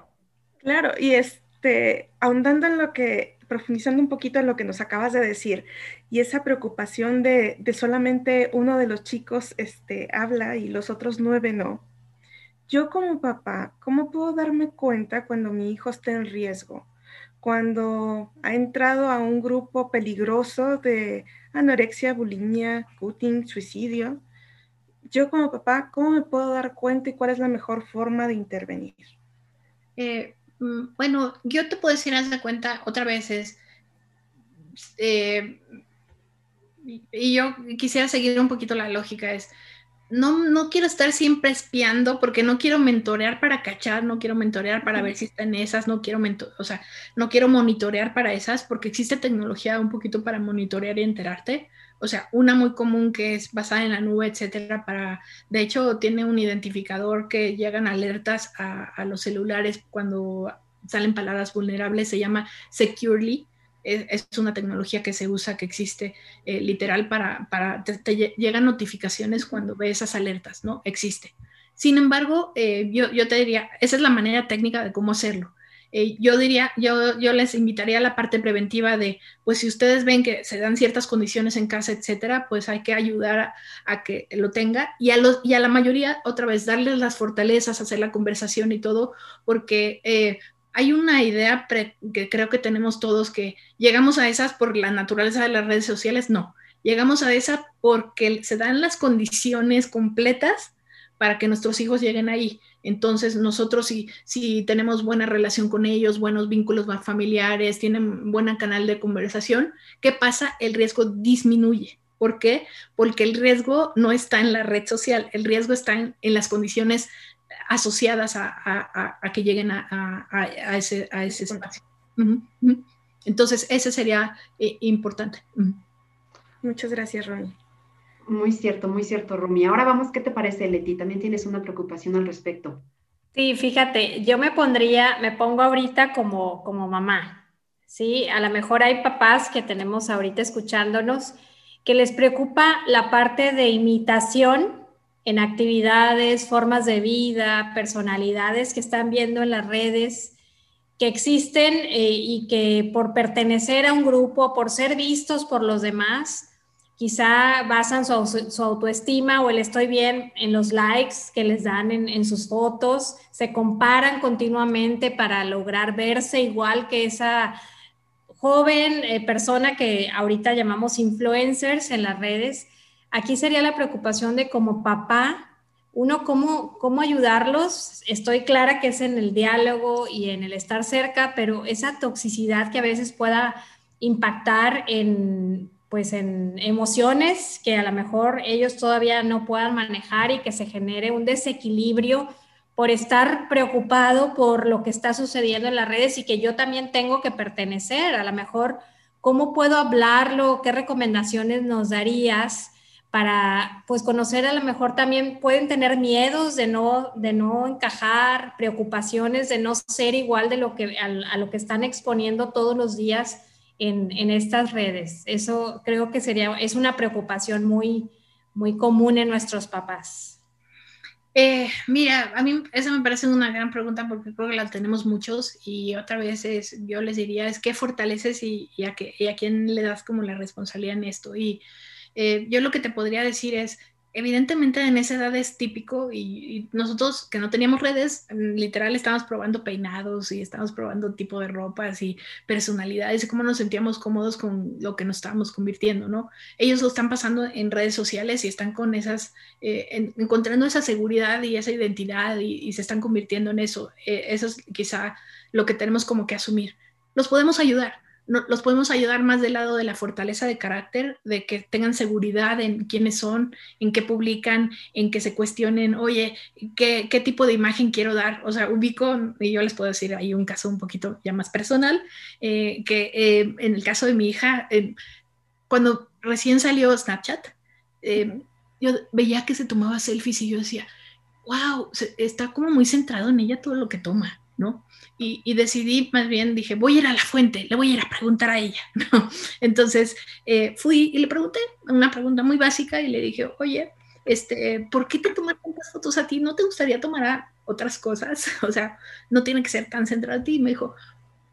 Claro, y este, ahondando en lo que, profundizando un poquito en lo que nos acabas de decir, y esa preocupación de, solamente uno de los chicos este, habla y los otros nueve no. Yo como papá, ¿cómo puedo darme cuenta cuando mi hijo está en riesgo? Cuando ha entrado a un grupo peligroso de anorexia, bulimia, cutting, suicidio. Yo como papá, ¿cómo me puedo dar cuenta y cuál es la mejor forma de intervenir? Eh, bueno, yo te puedo decir, haz de cuenta, otra vez es, eh, y yo quisiera seguir un poquito la lógica, es, no, no quiero estar siempre espiando porque no quiero mentorear para cachar, no quiero mentorear para ver si están esas, no quiero, o sea, no quiero monitorear para esas porque existe tecnología un poquito para monitorear y enterarte, o sea, una muy común que es basada en la nube, etcétera, para, de hecho, tiene un identificador que llegan alertas a, los celulares cuando salen palabras vulnerables, se llama Securely. Es, una tecnología que se usa, que existe eh, literal para, para te, llegan notificaciones cuando ves esas alertas, ¿no? Existe. Sin embargo, eh, yo te diría, esa es la manera técnica de cómo hacerlo. Eh, yo diría, yo, yo les invitaría a la parte preventiva de, pues si ustedes ven que se dan ciertas condiciones en casa, etcétera, pues hay que ayudar a, que lo tenga y a, los, y a la mayoría, otra vez, darles las fortalezas, hacer la conversación y todo, porque eh, hay una idea que creo que tenemos todos que llegamos a esas por la naturaleza de las redes sociales, no, llegamos a esa porque se dan las condiciones completas para que nuestros hijos lleguen ahí. Entonces, nosotros si, si tenemos buena relación con ellos, buenos vínculos familiares, tienen buen canal de conversación, ¿qué pasa? El riesgo disminuye. ¿Por qué? Porque el riesgo no está en la red social, el riesgo está en, las condiciones asociadas a, que lleguen a, ese, espacio. Entonces, ese sería eh, importante. Muchas gracias, Ronnie. Muy cierto, muy cierto, Rumi. Ahora vamos, ¿qué te parece, Leti? También tienes una preocupación al respecto. Sí, fíjate, yo me pondría, me pongo ahorita como, como mamá, ¿sí? A lo mejor hay papás que tenemos ahorita escuchándonos que les preocupa la parte de imitación en actividades, formas de vida, personalidades que están viendo en las redes, que existen eh, y que por pertenecer a un grupo, por ser vistos por los demás, quizá basan su, autoestima o el estoy bien en los likes que les dan en, sus fotos, se comparan continuamente para lograr verse igual que esa joven eh, persona que ahorita llamamos influencers en las redes. Aquí sería la preocupación de como papá, uno, ¿cómo, cómo ayudarlos? Estoy clara que es en el diálogo y en el estar cerca, pero esa toxicidad que a veces pueda impactar en pues en emociones que a lo mejor ellos todavía no puedan manejar y que se genere un desequilibrio por estar preocupado por lo que está sucediendo en las redes y que yo también tengo que pertenecer. A lo mejor, ¿cómo puedo hablarlo? ¿Qué recomendaciones nos darías para pues conocer a lo mejor también pueden tener miedos de no, de no encajar, preocupaciones de no ser igual de lo que, a lo que están exponiendo todos los días en, estas redes. Eso creo que sería, es una preocupación muy, muy común en nuestros papás. Eh, mira, a mí esa me parece una gran pregunta porque creo que la tenemos muchos y otra vez es, yo les diría, es qué fortaleces y, a, qué, y a quién le das como la responsabilidad en esto. Y eh, yo lo que te podría decir es, evidentemente en esa edad es típico y, nosotros que no teníamos redes, mm, literal estábamos probando peinados y estábamos probando tipo de ropas y personalidades y cómo nos sentíamos cómodos con lo que nos estábamos convirtiendo, ¿no? Ellos lo están pasando en redes sociales y están con esas, eh, encontrando esa seguridad y esa identidad y, se están convirtiendo en eso. Eh, eso es quizá lo que tenemos como que asumir. Nos podemos ayudar, los podemos ayudar más del lado de la fortaleza de carácter, de que tengan seguridad en quiénes son, en qué publican, en que se cuestionen, oye, ¿qué, qué tipo de imagen quiero dar? O sea, ubico, y yo les puedo decir ahí un caso un poquito ya más personal, eh, que eh, en el caso de mi hija, eh, cuando recién salió Snapchat, yo veía que se tomaba selfies y yo decía, wow, está como muy centrado en ella todo lo que toma, ¿no? y, decidí, más bien dije, voy a ir a la fuente, le voy a ir a preguntar a ella. Entonces eh, fui y le pregunté una pregunta muy básica y le dije, oye, este, ¿por qué te tomas tantas fotos a ti? ¿No te gustaría tomar otras cosas? O sea, no tiene que ser tan centrado a ti. Y me dijo,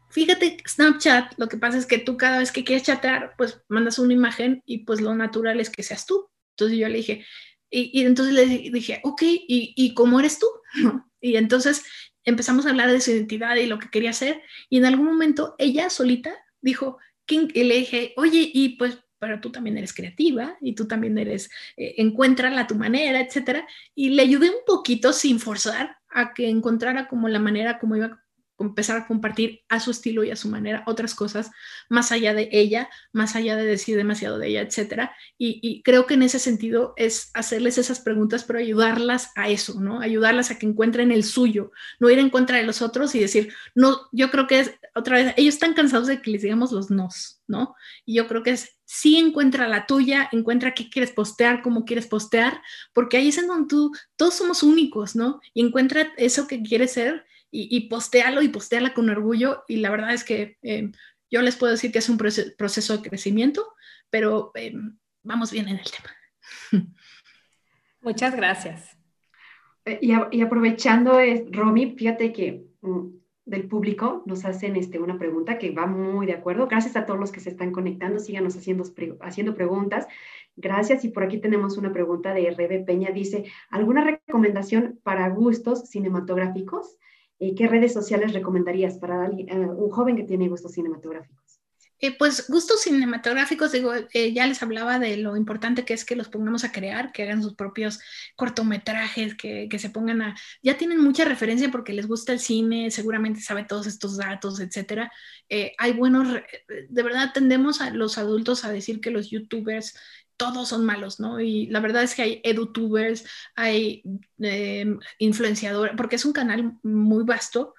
fíjate, Snapchat, lo que pasa es que tú cada vez que quieres chatear, pues mandas una imagen y pues lo natural es que seas tú. Entonces yo le dije, y, entonces le dije, ok, ¿y, y cómo eres tú? Y entonces empezamos a hablar de su identidad y lo que quería hacer, y en algún momento ella solita dijo, y le dije, oye, y pues, pero tú también eres creativa y tú también eres, eh, encuéntrala a tu manera, etcétera, y le ayudé un poquito sin forzar a que encontrara como la manera como iba empezar a compartir a su estilo y a su manera otras cosas más allá de ella, más allá de decir demasiado de ella, etcétera. Y, creo que en ese sentido es hacerles esas preguntas, pero ayudarlas a eso, ¿no? Ayudarlas a que encuentren el suyo, no ir en contra de los otros y decir, no, yo creo que es, otra vez, ellos están cansados de que les digamos los nos, ¿no? Y yo creo que es, sí encuentra la tuya, encuentra qué quieres postear, cómo quieres postear, porque ahí es en donde tú, todos somos únicos, ¿no? Y encuentra eso que quieres ser y, y postealo y posteala con orgullo. Y la verdad es que eh, yo les puedo decir que es un proceso de crecimiento, pero eh, vamos bien en el tema. Muchas gracias. Eh, y, aprovechando, es, Romy, fíjate que mm, del público nos hacen este, una pregunta que va muy de acuerdo. Gracias a todos los que se están conectando, síganos haciendo, haciendo preguntas. Gracias. Y por aquí tenemos una pregunta de Rebe Peña. Dice, ¿alguna recomendación para gustos cinematográficos? ¿Qué redes sociales recomendarías para eh, un joven que tiene gustos cinematográficos? Eh, pues gustos cinematográficos, digo, eh, ya les hablaba de lo importante que es que los pongamos a crear, que hagan sus propios cortometrajes, que, se pongan a... Ya tienen mucha referencia porque les gusta el cine, seguramente saben todos estos datos, etcétera. Eh, hay buenos, de verdad tendemos a los adultos a decir que los youtubers todos son malos, ¿no? Y la verdad es que hay edutubers, hay influenciadores, porque es un canal muy vasto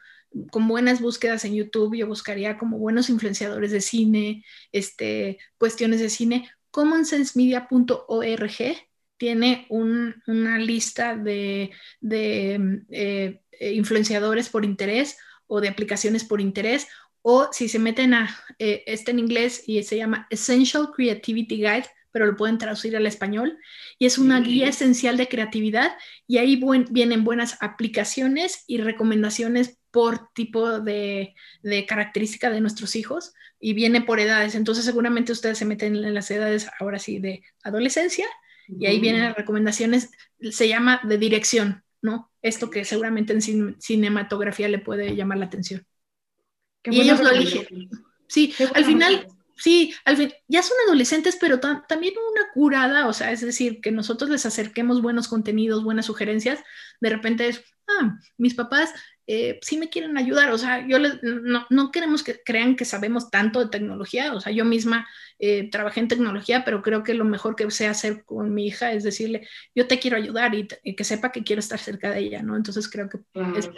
con buenas búsquedas en YouTube, yo buscaría como buenos influenciadores de cine, este, cuestiones de cine. commonsensmedia.org tiene una lista de, eh, influenciadores por interés o de aplicaciones por interés, o si se meten a, eh, este en inglés y se llama Essential Creativity Guide, pero lo pueden traducir al español, y es una guía esencial de creatividad, y ahí vienen buenas aplicaciones y recomendaciones por tipo de, de, característica de nuestros hijos y viene por edades. Entonces seguramente ustedes se meten en las edades ahora sí de adolescencia y ahí vienen las recomendaciones, se llama de dirección, ¿no? Esto que seguramente en cinematografía le puede llamar la atención. y ellos lo eligen. Sí, al final Sí, al fin, ya son adolescentes, pero también una curada, o sea, es decir, que nosotros les acerquemos buenos contenidos, buenas sugerencias, de repente es, ah, mis papás eh, sí me quieren ayudar, o sea, yo les, no, queremos que crean que sabemos tanto de tecnología, o sea, yo misma eh, trabajé en tecnología, pero creo que lo mejor que sé hacer con mi hija es decirle, yo te quiero ayudar y, que sepa que quiero estar cerca de ella, ¿no? Entonces creo que... Es,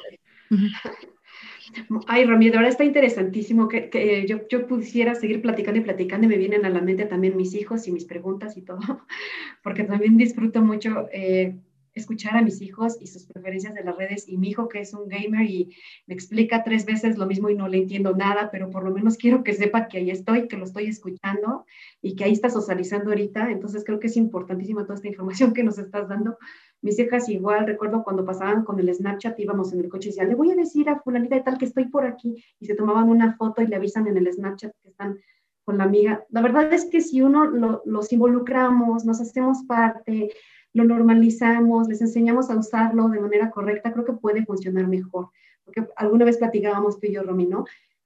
Ay, Ramiro, ahora está interesantísimo que, que yo, yo, pudiera seguir platicando y platicando y me vienen a la mente también mis hijos y mis preguntas y todo, porque también disfruto mucho eh, escuchar a mis hijos y sus preferencias de las redes y mi hijo que es un gamer y me explica tres veces lo mismo y no le entiendo nada, pero por lo menos quiero que sepa que ahí estoy, que lo estoy escuchando y que ahí está socializando ahorita. Entonces creo que es importantísima toda esta información que nos estás dando. Mis hijas igual, recuerdo cuando pasaban con el Snapchat, íbamos en el coche y decían, le voy a decir a fulanita de tal que estoy por aquí y se tomaban una foto y le avisan en el Snapchat que están con la amiga. La verdad es que si uno los involucramos, nos hacemos parte, lo normalizamos, les enseñamos a usarlo de manera correcta, creo que puede funcionar mejor. Porque alguna vez platicábamos tú y yo, Romy, ¿no?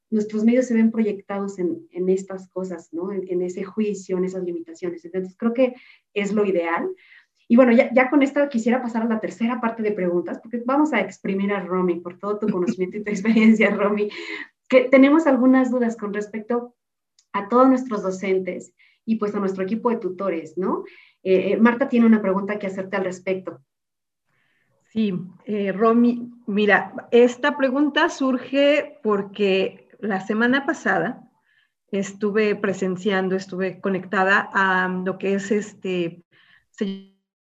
Nuestros medios se ven proyectados en, en estas cosas, ¿no? En, en, ese juicio, en esas limitaciones. Entonces, creo que es lo ideal. Y bueno, ya, ya, con esto quisiera pasar a la tercera parte de preguntas, porque vamos a exprimir a Romy por todo tu conocimiento y tu experiencia, Romy, que tenemos algunas dudas con respecto a todos nuestros docentes y pues a nuestro equipo de tutores, ¿no? Eh, eh, Marta tiene una pregunta que hacerte al respecto. Sí, eh, Romy, mira, esta pregunta surge porque la semana pasada estuve presenciando, estuve conectada a lo que es este,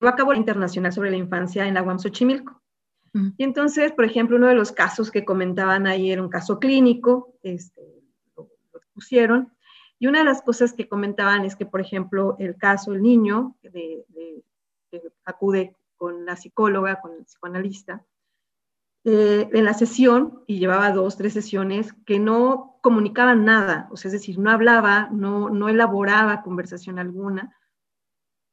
llevó a cabo la Internacional sobre la Infancia en la UAM Xochimilco. Y entonces, por ejemplo, uno de los casos que comentaban ahí era un caso clínico, este, lo, lo pusieron, y una de las cosas que comentaban es que, por ejemplo, el caso, el niño de, que acude con la psicóloga, con el psicoanalista, eh, en la sesión, y llevaba dos, tres sesiones, que no comunicaban nada, o sea, es decir, no hablaba, no, no elaboraba conversación alguna.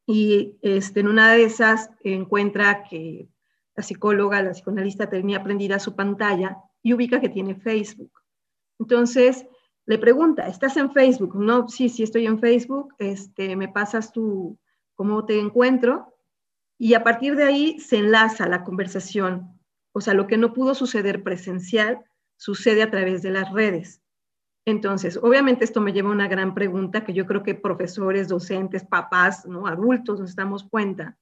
Y este, en una de esas encuentra que la psicóloga, la psicoanalista tenía prendida su pantalla y ubica que tiene Facebook. Entonces, le pregunta, ¿estás en Facebook? No, sí, sí estoy en Facebook, este, me pasas tu, cómo te encuentro, y a partir de ahí se enlaza la conversación. O sea, lo que no pudo suceder presencial sucede a través de las redes. Entonces, obviamente esto me lleva a una gran pregunta que yo creo que profesores, docentes, papás, ¿no? adultos nos damos cuenta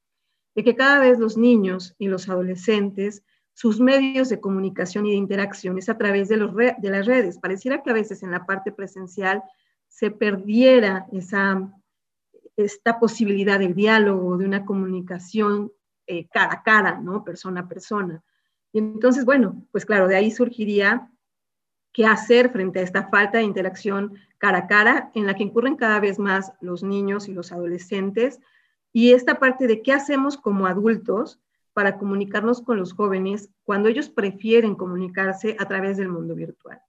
de que cada vez los niños y los adolescentes sus medios de comunicación y de interacción es a través de, los de las redes. Pareciera que a veces en la parte presencial se perdiera esa, esta posibilidad del diálogo, de una comunicación eh, cara a cara, ¿no? Persona a persona. Y entonces, bueno, pues claro, de ahí surgiría qué hacer frente a esta falta de interacción cara a cara en la que incurren cada vez más los niños y los adolescentes. Y esta parte de qué hacemos como adultos para comunicarnos con los jóvenes cuando ellos prefieren comunicarse a través del mundo virtual?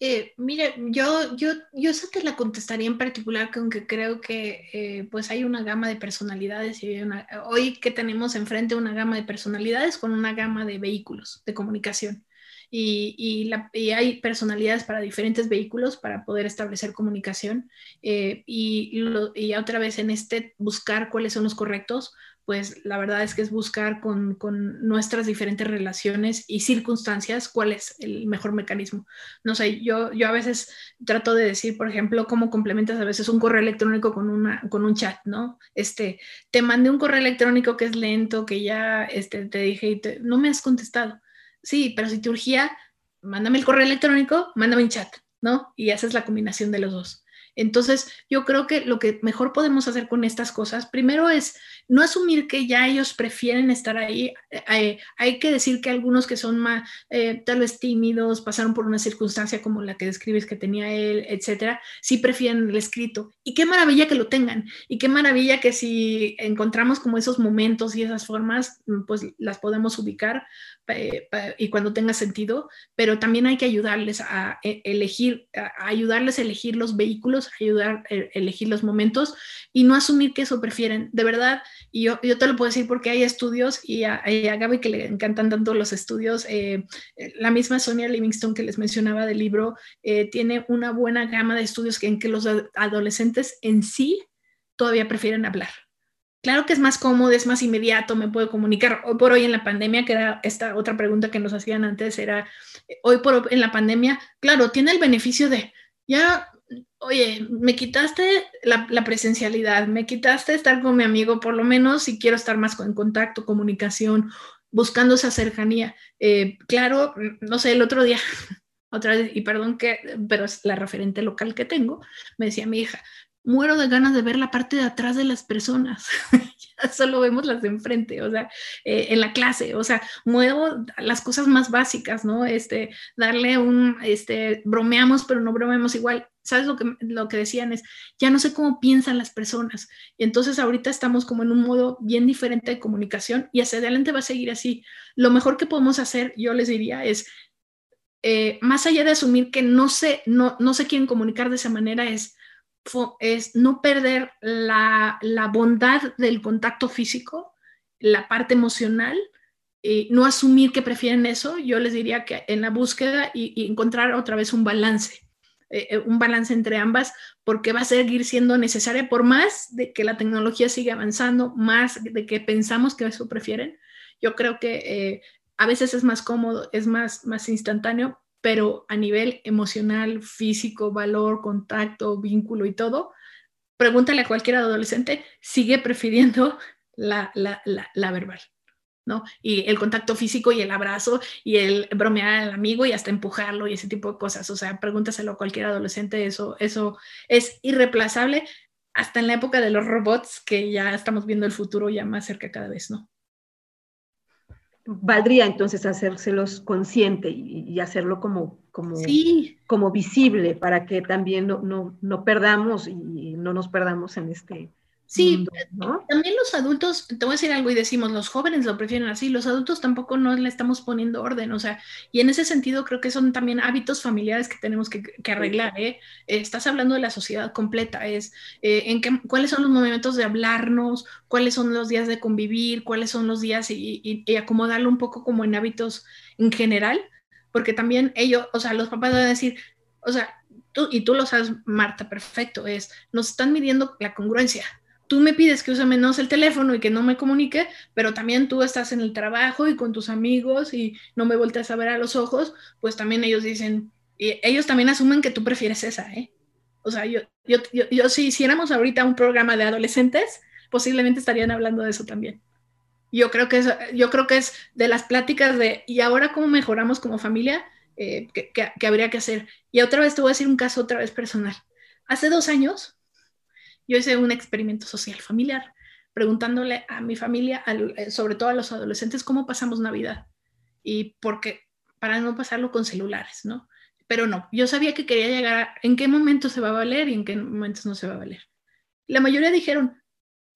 Eh, mire, yo, yo, yo esa te la contestaría en particular, aunque creo que eh, pues hay una gama de personalidades y hoy que tenemos enfrente una gama de personalidades con una gama de vehículos de comunicación. Y, hay personalidades para diferentes vehículos para poder establecer comunicación eh, y, otra vez en este buscar cuáles son los correctos, pues la verdad es que es buscar con, nuestras diferentes relaciones y circunstancias cuál es el mejor mecanismo. No sé, yo, yo a veces trato de decir, por ejemplo, cómo complementas a veces un correo electrónico con, una, con un chat, ¿no? Este, te mandé un correo electrónico que es lento, que ya este, te dije y no me has contestado. Sí, pero si te urgía, mándame el correo electrónico, mándame un chat, ¿no? Y haces la combinación de los dos. Entonces, yo creo que lo que mejor podemos hacer con estas cosas, primero es no asumir que ya ellos prefieren estar ahí. Eh, hay que decir que algunos que son más, eh, tal vez tímidos, pasaron por una circunstancia como la que describes que tenía él, etcétera, sí prefieren el escrito. Y qué maravilla que lo tengan. Y qué maravilla que si encontramos como esos momentos y esas formas, pues las podemos ubicar eh, y cuando tenga sentido, pero también hay que ayudarles a e, elegir, ayudarles a elegir los vehículos, ayudar a elegir los momentos y no asumir que eso prefieren. De verdad, y yo, yo te lo puedo decir porque hay estudios y a, Gaby que le encantan tanto los estudios, eh, la misma Sonia Livingston que les mencionaba del libro, eh, tiene una buena gama de estudios en que los adolescentes en sí todavía prefieren hablar Claro que es más cómodo, es más inmediato, me puedo comunicar. Hoy por hoy en la pandemia, que era esta otra pregunta que nos hacían antes, era, hoy por hoy en la pandemia, claro, tiene el beneficio de, ya, oye, me quitaste la, presencialidad, me quitaste estar con mi amigo, por lo menos si quiero estar más en contacto, comunicación, buscando esa cercanía. Eh, claro, no sé, el otro día, otra vez, y perdón que, pero es la referente local que tengo, me decía mi hija, muero de ganas de ver la parte de atrás de las personas. solo vemos las de enfrente, o sea, eh, en la clase, o sea, muevo las cosas más básicas, ¿no? Este, darle un, este, bromeamos, pero no bromeamos igual. ¿Sabes lo que, lo que decían? Es, ya no sé cómo piensan las personas. Y entonces ahorita estamos como en un modo bien diferente de comunicación y hacia adelante va a seguir así. Lo mejor que podemos hacer, yo les diría, es eh, más allá de asumir que no se, no, no se quieren comunicar de esa manera, es es no perder la, bondad del contacto físico, la parte emocional, y no asumir que prefieren eso, yo les diría que en la búsqueda y, encontrar otra vez un balance, eh, eh, un balance entre ambas, porque va a seguir siendo necesaria por más de que la tecnología siga avanzando, más de que pensamos que eso prefieren. Yo creo que eh, a veces es más cómodo, es más, más instantáneo, pero a nivel emocional, físico, valor, contacto, vínculo y todo, pregúntale a cualquier adolescente, sigue prefiriendo la, verbal. ¿no? Y el contacto físico y el abrazo y el bromear al amigo y hasta empujarlo y ese tipo de cosas. O sea, pregúntaselo a cualquier adolescente, eso, eso es irreemplazable hasta en la época de los robots, que ya estamos viendo el futuro ya más cerca cada vez, ¿no? Valdría entonces hacérselos consciente y, hacerlo como, como, como visible para que también no, no, no, perdamos y no nos perdamos en este, Sí, también los adultos, te voy a decir algo y decimos, los jóvenes lo prefieren así, los adultos tampoco no le estamos poniendo orden, o sea, y en ese sentido creo que son también hábitos familiares que tenemos que, arreglar, ¿eh? Estás hablando de la sociedad completa, es eh, en qué, cuáles son los momentos de hablarnos, cuáles son los días de convivir, cuáles son los días y, y acomodarlo un poco como en hábitos en general, porque también ellos, o sea, los papás a decir, o sea, tú, y tú lo sabes, Marta, perfecto, es, nos están midiendo la congruencia tú me pides que use menos el teléfono y que no me comunique, pero también tú estás en el trabajo y con tus amigos y no me volteas a ver a los ojos, pues también ellos dicen, y ellos también asumen que tú prefieres esa, ¿eh? O sea, yo, yo, yo, si hiciéramos ahorita un programa de adolescentes, posiblemente estarían hablando de eso también. Yo creo que es, yo creo que es de las pláticas de, ¿y ahora cómo mejoramos como familia? Eh, que, que habría que hacer. Y otra vez te voy a decir un caso otra vez personal. Hace dos años, yo hice un experimento social familiar, preguntándole a mi familia, eh, sobre todo a los adolescentes, cómo pasamos Navidad. Y porque, para no pasarlo con celulares, ¿no? Pero no, yo sabía que quería llegar a en qué momento se va a valer y en qué momentos no se va a valer. La mayoría dijeron,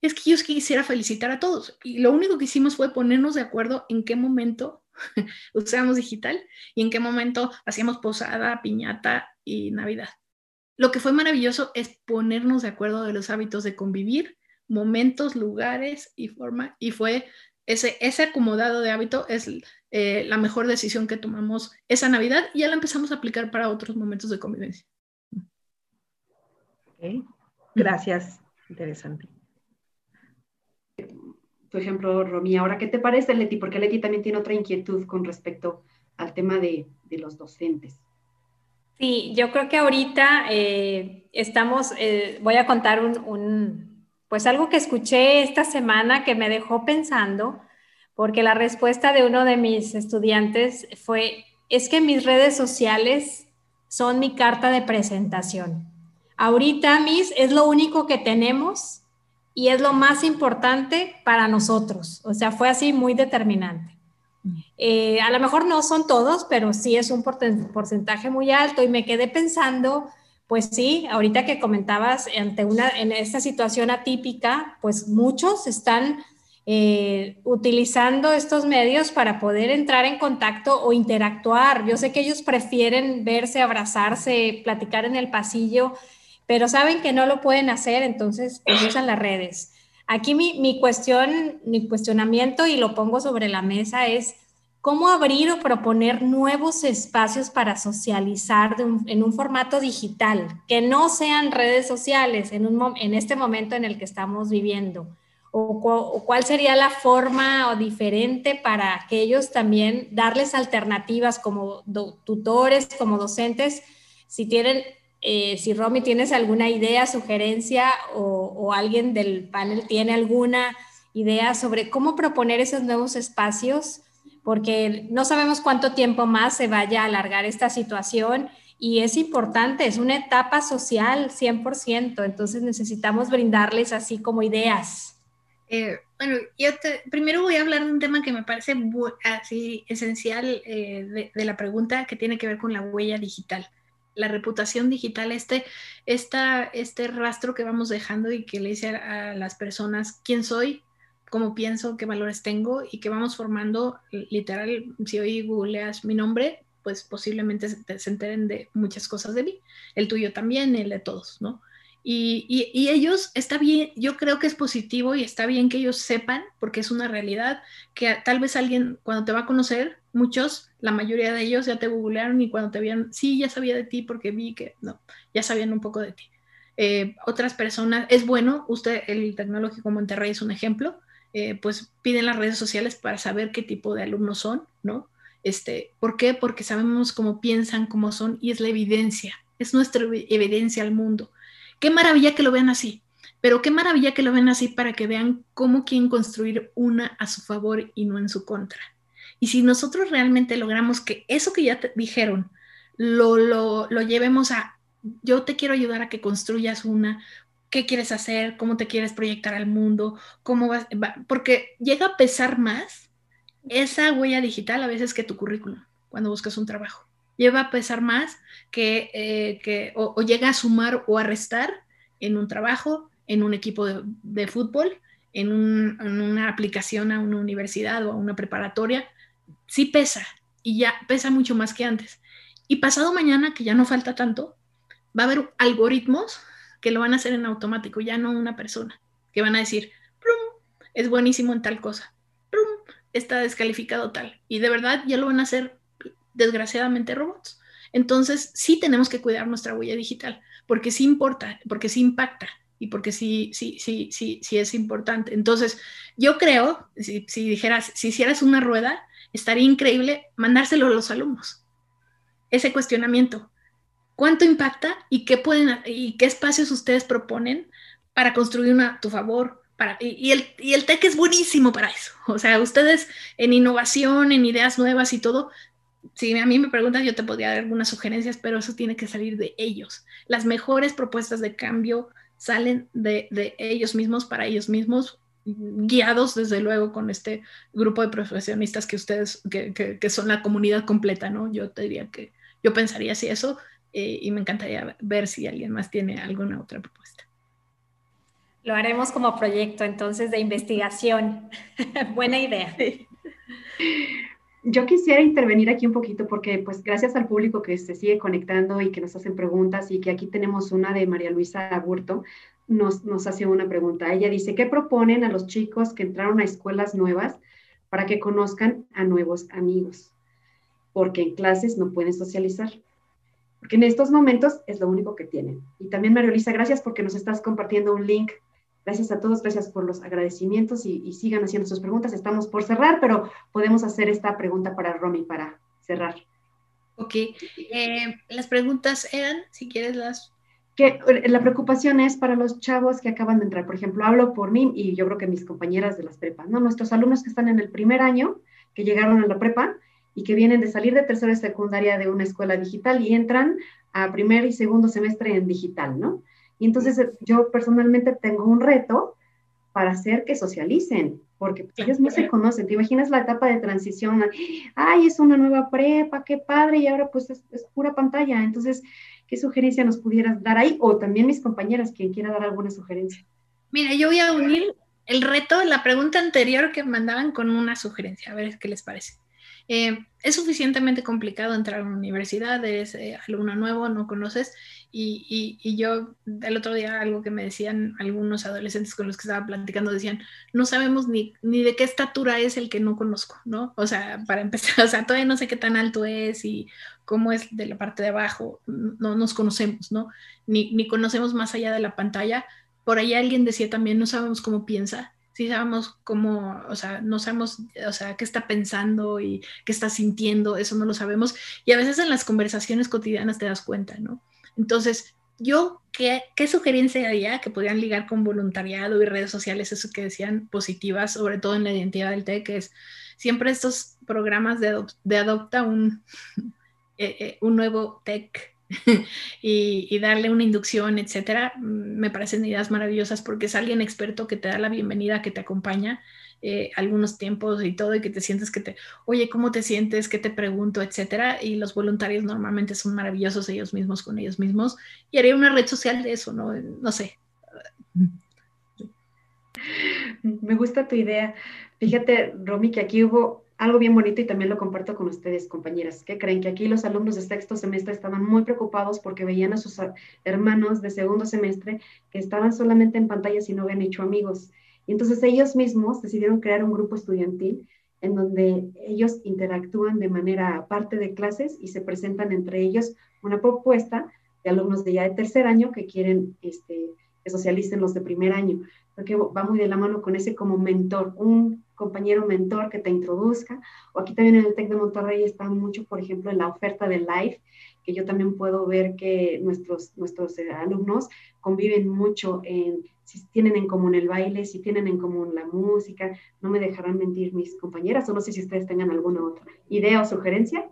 es que yo quisiera felicitar a todos. Y lo único que hicimos fue ponernos de acuerdo en qué momento usábamos digital y en qué momento hacíamos posada, piñata y Navidad. Lo que fue maravilloso es ponernos de acuerdo de los hábitos de convivir, momentos, lugares y forma, y fue ese, ese acomodado de hábito es, eh, la mejor decisión que tomamos esa Navidad y ya la empezamos a aplicar para otros momentos de convivencia. Gracias, interesante. Por ejemplo, Romy, ahora, ¿qué te parece, Leti? Porque Leti también tiene otra inquietud con respecto al tema de, los docentes. Sí, yo creo que ahorita eh, estamos, eh, voy a contar un, pues algo que escuché esta semana que me dejó pensando porque la respuesta de uno de mis estudiantes fue, es que mis redes sociales son mi carta de presentación. Ahorita, mis, es lo único que tenemos y es lo más importante para nosotros. O sea, fue así muy determinante. Eh, a lo mejor no son todos, pero sí es un porcentaje muy alto y me quedé pensando, pues sí, ahorita que comentabas en esta situación atípica, pues muchos están eh, utilizando estos medios para poder entrar en contacto o interactuar. Yo sé que ellos prefieren verse, abrazarse, platicar en el pasillo, pero saben que no lo pueden hacer, entonces pues, usan las redes. Aquí mi cuestión, mi cuestionamiento, y lo pongo sobre la mesa, es cómo abrir o proponer nuevos espacios para socializar en un formato digital, que no sean redes sociales en, un, en este momento en el que estamos viviendo. O, cuál sería la forma o diferente para aquellos también darles alternativas como tutores, como docentes, si tienen, eh, si Romy tienes alguna idea, sugerencia o, alguien del panel tiene alguna idea sobre cómo proponer esos nuevos espacios, porque no sabemos cuánto tiempo más se vaya a alargar esta situación y es importante, es una etapa social 100%, entonces necesitamos brindarles así como ideas. Eh, bueno, yo primero voy a hablar de un tema que me parece así esencial eh, de, la pregunta que tiene que ver con la huella digital, la reputación digital, este, esta, este rastro que vamos dejando y que le dice a, las personas quién soy, cómo pienso, qué valores tengo y que vamos formando, literal, si hoy googleas mi nombre, pues posiblemente se, se enteren de muchas cosas de mí, el tuyo también, el de todos, ¿no? Y, ellos, está bien, yo creo que es positivo y está bien que ellos sepan, porque es una realidad, que tal vez alguien cuando te va a conocer, muchos, la mayoría de ellos ya te googlearon y cuando te vieron, sí, ya sabía de ti porque vi que, no, ya sabían un poco de ti. Eh, otras personas, es bueno, usted, el Tecnológico Monterrey es un ejemplo, eh, pues piden las redes sociales para saber qué tipo de alumnos son, ¿no? Este, ¿Por qué? Porque sabemos cómo piensan, cómo son y es la evidencia, es nuestra evidencia al mundo. Qué maravilla que lo vean así, pero qué maravilla que lo vean así para que vean cómo quieren construir una a su favor y no en su contra. Y si nosotros realmente logramos que eso que ya te dijeron lo, lo, lo llevemos a, yo te quiero ayudar a que construyas una, qué quieres hacer, cómo te quieres proyectar al mundo, cómo vas, porque llega a pesar más esa huella digital a veces que tu currículum cuando buscas un trabajo lleva a pesar más que, eh, que o, llega a sumar o a restar en un trabajo, en un equipo de, fútbol, en, una aplicación a una universidad o a una preparatoria, sí pesa y ya pesa mucho más que antes. Y pasado mañana, que ya no falta tanto, va a haber algoritmos que lo van a hacer en automático, ya no una persona, que van a decir, es buenísimo en tal cosa, está descalificado tal. Y de verdad ya lo van a hacer desgraciadamente robots. Entonces, sí tenemos que cuidar nuestra huella digital, porque sí importa, porque sí impacta y porque sí, sí, sí, sí, sí es importante. Entonces, yo creo, si dijeras, si hicieras una rueda, estaría increíble mandárselo a los alumnos. Ese cuestionamiento. ¿Cuánto impacta y qué pueden y qué espacios ustedes proponen para construir una a tu favor? Para, y, el, y el TEC es buenísimo para eso. O sea, ustedes en innovación, en ideas nuevas y todo, si a mí me preguntas, yo te podría dar algunas sugerencias, pero eso tiene que salir de ellos. Las mejores propuestas de cambio salen de, ellos mismos, para ellos mismos, guiados desde luego con este grupo de profesionistas que ustedes, que, son la comunidad completa, ¿no? Yo diría que yo pensaría así eso eh, y me encantaría ver si alguien más tiene alguna otra propuesta. Lo haremos como proyecto entonces de investigación. Buena idea. Yo quisiera intervenir aquí un poquito porque, pues, gracias al público que se sigue conectando y que nos hacen preguntas y que aquí tenemos una de María Luisa Aburto, nos, nos hace una pregunta. Ella dice, ¿qué proponen a los chicos que entraron a escuelas nuevas para que conozcan a nuevos amigos, porque en clases no pueden socializar. Porque en estos momentos es lo único que tienen. Y también, María Luisa, gracias porque nos estás compartiendo un link. Gracias a todos, gracias por los agradecimientos y, sigan haciendo sus preguntas. Estamos por cerrar, pero podemos hacer esta pregunta para Romy para cerrar. Ok, eh, las preguntas eran, si quieres las que eh, la preocupación es para los chavos que acaban de entrar. Por ejemplo, hablo por mí y yo creo que mis compañeras de las prepas, ¿no? Nuestros alumnos que están en el primer año, que llegaron a la prepa y que vienen de salir de tercera y secundaria de una escuela digital y entran a primer y segundo semestre en digital, ¿no? Y entonces yo personalmente tengo un reto para hacer que socialicen, porque ellos no se conocen. ¿Te imaginas la etapa de transición? Ay, es una nueva prepa, qué padre, y ahora pues es, es pura pantalla. Entonces, ¿Qué sugerencia nos pudieras dar ahí? O también mis compañeras, quien quiera dar alguna sugerencia. Mira, yo voy a unir el reto, la pregunta anterior que mandaban con una sugerencia, a ver qué les parece. Eh, es suficientemente complicado entrar a una universidad, eres eh, alumno nuevo, no conoces, y, yo el otro día algo que me decían algunos adolescentes con los que estaba platicando, decían, no sabemos ni, ni de qué estatura es el que no conozco, ¿no? O sea, para empezar, o sea, todavía no sé qué tan alto es y cómo es de la parte de abajo, no nos conocemos, ¿no? Ni, ni conocemos más allá de la pantalla. Por ahí alguien decía también, no sabemos cómo piensa, sí sabemos cómo, o sea, no sabemos, o sea, qué está pensando y qué está sintiendo, eso no lo sabemos. Y a veces en las conversaciones cotidianas te das cuenta, ¿no? Entonces, yo, ¿qué, qué sugerencia haría que podrían ligar con voluntariado y redes sociales, eso que decían positivas, sobre todo en la identidad del TEC, es siempre estos programas de, de adopta un, eh, eh, un nuevo TEC y, darle una inducción, etcétera, mm, me parecen ideas maravillosas porque es alguien experto que te da la bienvenida, que te acompaña eh, algunos tiempos y todo, y que te sientes que te, oye, ¿cómo te sientes? ¿Qué te pregunto? etcétera. Y los voluntarios normalmente son maravillosos ellos mismos con ellos mismos. Y haría una red social de eso, ¿no? No sé. Me gusta tu idea. Fíjate, Romy, que aquí hubo algo bien bonito y también lo comparto con ustedes, compañeras, que creen que aquí los alumnos de sexto semestre estaban muy preocupados porque veían a sus hermanos de segundo semestre que estaban solamente en pantallas y no habían hecho amigos. Y entonces ellos mismos decidieron crear un grupo estudiantil en donde ellos interactúan de manera aparte de clases y se presentan entre ellos una propuesta de alumnos de ya de tercer año que quieren este, que socialicen los de primer año, porque va muy de la mano con ese como mentor, un compañero mentor que te introduzca. O aquí también en el TEC de Monterrey está mucho, por ejemplo, en la oferta de live, que yo también puedo ver que nuestros, nuestros eh, alumnos conviven mucho en, si tienen en común el baile, si tienen en común la música, no me dejarán mentir mis compañeras, o no sé si ustedes tengan alguna otra idea o sugerencia.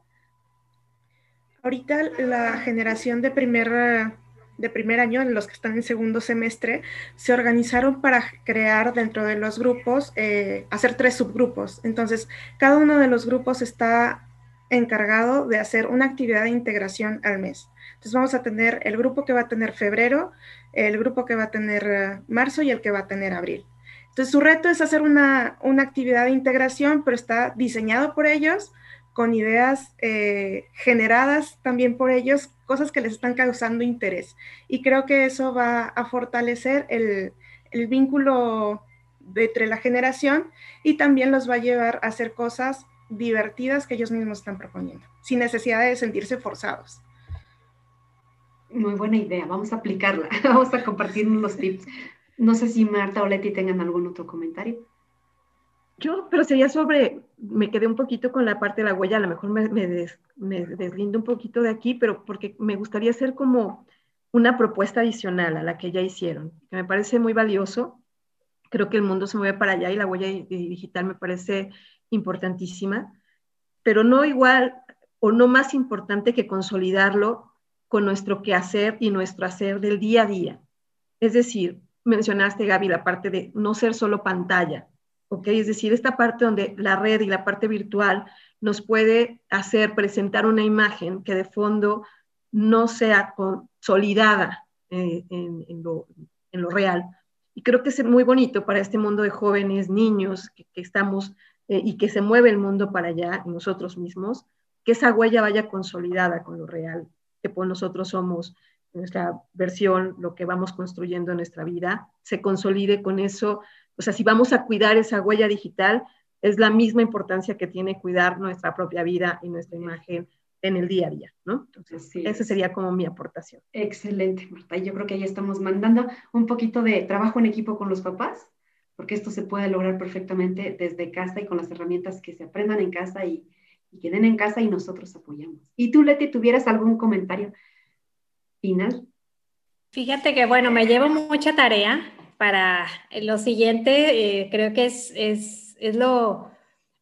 Ahorita la generación de primera de primer año, los que están en segundo semestre, se organizaron para crear dentro de los grupos, eh, hacer tres subgrupos. Entonces, cada uno de los grupos está encargado de hacer una actividad de integración al mes. Entonces, vamos a tener el grupo que va a tener febrero, el grupo que va a tener eh, marzo y el que va a tener abril. Entonces, su reto es hacer una, una actividad de integración, pero está diseñado por ellos con ideas eh, generadas también por ellos, cosas que les están causando interés. Y creo que eso va a fortalecer el, vínculo entre la generación y también los va a llevar a hacer cosas divertidas que ellos mismos están proponiendo, sin necesidad de sentirse forzados. Muy buena idea, vamos a aplicarla, vamos a compartir los tips. No sé si Marta o Leti tengan algún otro comentario. Yo, pero sería sobre, me quedé un poquito con la parte de la huella, a lo mejor me, me, deslindo un poquito de aquí, pero porque me gustaría hacer como una propuesta adicional a la que ya hicieron, que me parece muy valioso. Creo que el mundo se mueve para allá y la huella digital me parece importantísima, pero no igual o no más importante que consolidarlo con nuestro quehacer y nuestro hacer del día a día. Es decir, mencionaste, Gaby, la parte de no ser solo pantalla, ¿ok? Es decir, esta parte donde la red y la parte virtual nos puede hacer presentar una imagen que de fondo no sea consolidada eh, en, lo, real. Y creo que es muy bonito para este mundo de jóvenes, niños, que, estamos eh, y que se mueve el mundo para allá, nosotros mismos, que esa huella vaya consolidada con lo real, que pues nosotros somos nuestra versión, lo que vamos construyendo en nuestra vida, se consolide con eso o sea, si vamos a cuidar esa huella digital, es la misma importancia que tiene cuidar nuestra propia vida y nuestra imagen en el día a día, ¿no? Entonces, sí. esa sería como mi aportación. Excelente, Marta. Yo creo que ahí estamos mandando un poquito de trabajo en equipo con los papás, porque esto se puede lograr perfectamente desde casa y con las herramientas que se aprendan en casa y, y queden en casa y nosotros apoyamos. ¿Y tú, Leti, tuvieras algún comentario final? Fíjate que, bueno, me llevo mucha tarea para lo siguiente. Eh, creo que es, es, es, lo,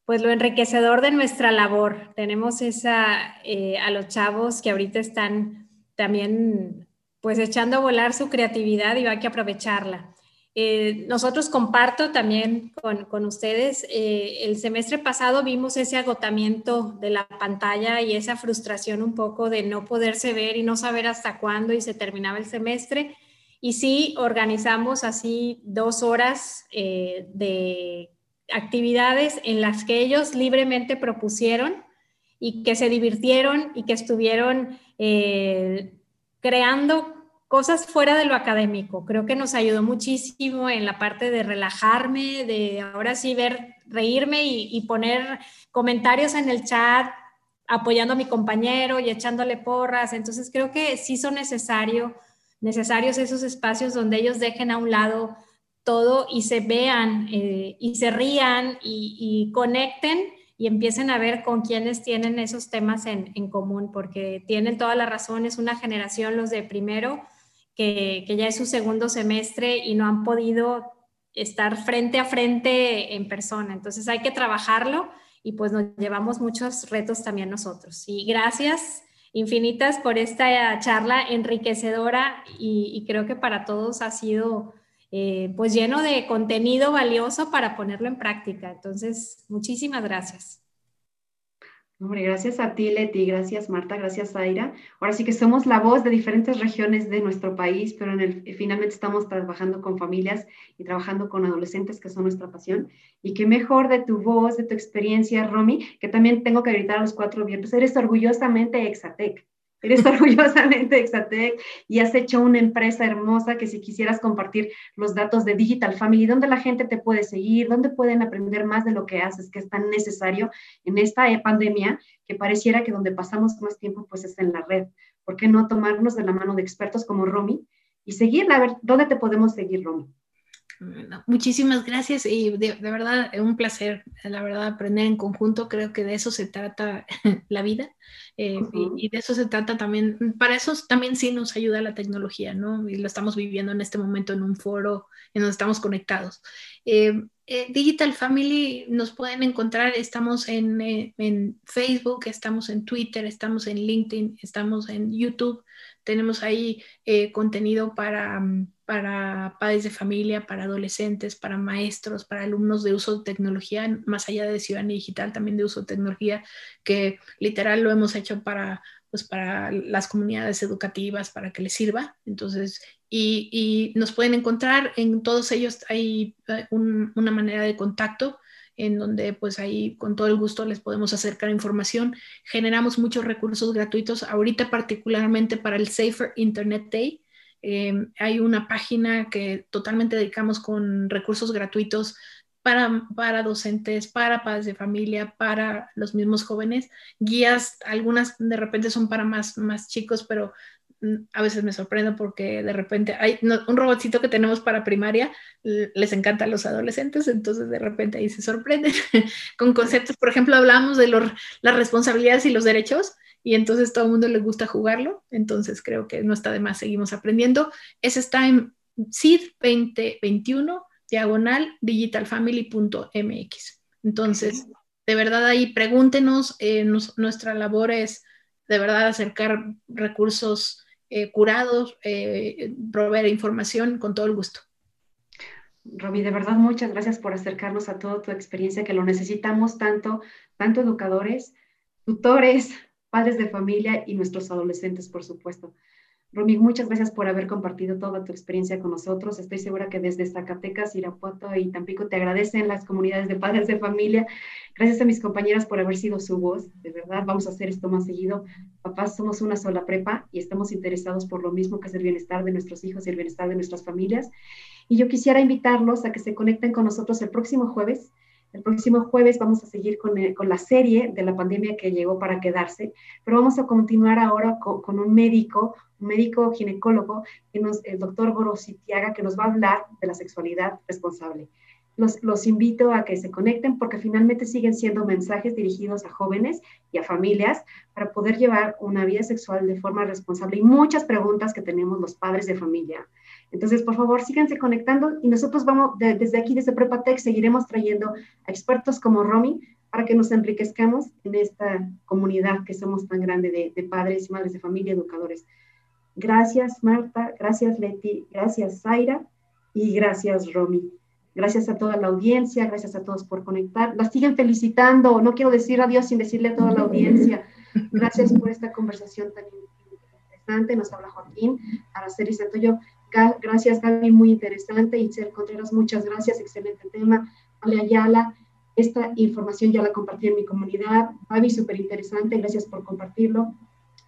pues lo enriquecedor de nuestra labor. Tenemos esa, eh, a los chavos que ahorita están también pues echando a volar su creatividad y hay que aprovecharla. Eh, nosotros comparto también con, con ustedes, eh, el semestre pasado vimos ese agotamiento de la pantalla y esa frustración un poco de no poderse ver y no saber hasta cuándo y se terminaba el semestre. Y sí, organizamos así dos horas eh, de actividades en las que ellos libremente propusieron y que se divirtieron y que estuvieron creando cosas fuera de lo académico. Creo que nos ayudó muchísimo en la parte de relajarme, de ahora sí ver, reírme y, poner comentarios en el chat apoyando a mi compañero y echándole porras. Entonces creo que sí son necesario, necesarios esos espacios donde ellos dejen a un lado todo y se vean eh, y se rían y, conecten y empiecen a ver con quienes tienen esos temas en, común, porque tienen toda la razón, es una generación los de primero que, ya es su segundo semestre y no han podido estar frente a frente en persona. Entonces hay que trabajarlo y pues nos llevamos muchos retos también nosotros. Y gracias infinitas por esta charla enriquecedora y, creo que para todos ha sido eh, pues lleno de contenido valioso para ponerlo en práctica. Entonces, muchísimas gracias. Hombre, gracias a ti, Leti, gracias Marta, gracias Aira. Ahora sí que somos la voz de diferentes regiones de nuestro país, pero en el, finalmente estamos trabajando con familias y trabajando con adolescentes, que son nuestra pasión. Y qué mejor de tu voz, de tu experiencia, Romy, que también tengo que gritar a los cuatro vientos. Eres orgullosamente Exatec. Eres orgullosamente Exatec y has hecho una empresa hermosa que si quisieras compartir los datos de Digital Family, ¿dónde la gente te puede seguir? ¿Dónde pueden aprender más de lo que haces, que es tan necesario en esta pandemia que pareciera que donde pasamos más tiempo pues es en la red? ¿Por qué no tomarnos de la mano de expertos como Romy y seguirla? A ver, ¿dónde te podemos seguir, Romy? Muchísimas gracias y de, verdad un placer, la verdad, aprender en conjunto. Creo que de eso se trata la vida eh, y, de eso se trata también. Para eso también sí nos ayuda la tecnología, ¿no? Y lo estamos viviendo en este momento en un foro en donde estamos conectados. Eh, eh, Digital Family nos pueden encontrar, estamos en, en Facebook, estamos en Twitter, estamos en LinkedIn, estamos en YouTube tenemos ahí eh, contenido para, mm, para padres de familia, para adolescentes, para maestros, para alumnos de uso de tecnología, más allá de ciudadanía digital, también de uso de tecnología, que literal lo hemos hecho para, pues, para las comunidades educativas, para que les sirva. Entonces, y, y nos pueden encontrar en todos ellos, hay eh, una manera de contacto en donde pues ahí con todo el gusto les podemos acercar información. Generamos muchos recursos gratuitos, ahorita particularmente para el Safer Internet Day. Em, hay una página que totalmente dedicamos con recursos gratuitos para, para, docentes, para padres de familia, para los mismos jóvenes. Guías, algunas de repente son para más, más chicos, pero a veces me sorprendo porque de repente hay un robotcito que tenemos para primaria, les encanta a los adolescentes, entonces de repente ahí se sorprenden con conceptos. Por ejemplo, hablamos de las responsabilidades y los derechos y entonces todo el mundo le gusta jugarlo, entonces creo que no está de más, seguimos aprendiendo. Ese está en CID 2021, diagonal digitalfamily.mx. Entonces, de verdad ahí pregúntenos, eh, nuestra labor es de verdad acercar recursos eh, curados, eh, proveer información con todo el gusto. Roby, de verdad muchas gracias por acercarnos a toda tu experiencia, que lo necesitamos tanto, tanto educadores, tutores, padres de familia y nuestros adolescentes, por supuesto. Romy, muchas gracias por haber compartido toda tu experiencia con nosotros. Estoy segura que desde Zacatecas, Irapuato y Tampico te agradecen las comunidades de padres de familia. Gracias a mis compañeras por haber sido su voz. De verdad, vamos a hacer esto más seguido. Papás, somos una sola prepa y estamos interesados por lo mismo que es el bienestar de nuestros hijos y el bienestar de nuestras familias. Y yo quisiera invitarlos a que se conecten con nosotros el próximo jueves El próximo jueves vamos a seguir con, con, la serie de la pandemia que llegó para quedarse, pero vamos a continuar ahora con, un médico, un médico ginecólogo, el doctor Gorositiaga, que nos va a hablar de la sexualidad responsable. Los, los, invito a que se conecten porque finalmente siguen siendo mensajes dirigidos a jóvenes y a familias para poder llevar una vida sexual de forma responsable y muchas preguntas que tenemos los padres de familia. Entonces, por favor, síganse conectando y nosotros vamos, desde aquí, desde Prepatec, seguiremos trayendo a expertos como Romy para que nos enriquezcamos en esta comunidad que somos tan grande de, de padres y madres de familia, educadores. Gracias, Marta, gracias, Leti, gracias, Zaira y gracias, Romy. Gracias a toda la audiencia, gracias a todos por conectar. La siguen felicitando, no quiero decir adiós sin decirle a toda la audiencia. Gracias por esta conversación tan interesante. Nos habla Joaquín, Araceli Santoyo. Gracias, Gaby, muy interesante. Itzel Contreras, muchas gracias, excelente tema. Ale Ayala, esta información ya la compartí en mi comunidad. Gaby, súper interesante, gracias por compartirlo.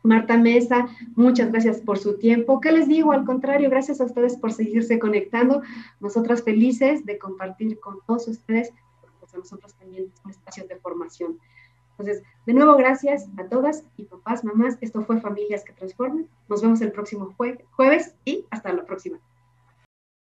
Marta Mesa, muchas gracias por su tiempo. ¿Qué les digo? Al contrario, gracias a ustedes por seguirse conectando. Nosotras felices de compartir con todos ustedes, porque pues nosotros también son espacios de formación. Entonces, de nuevo, gracias a todas y papás, mamás. Esto fue Familias que Transforman. Nos vemos el próximo jueves y hasta la próxima.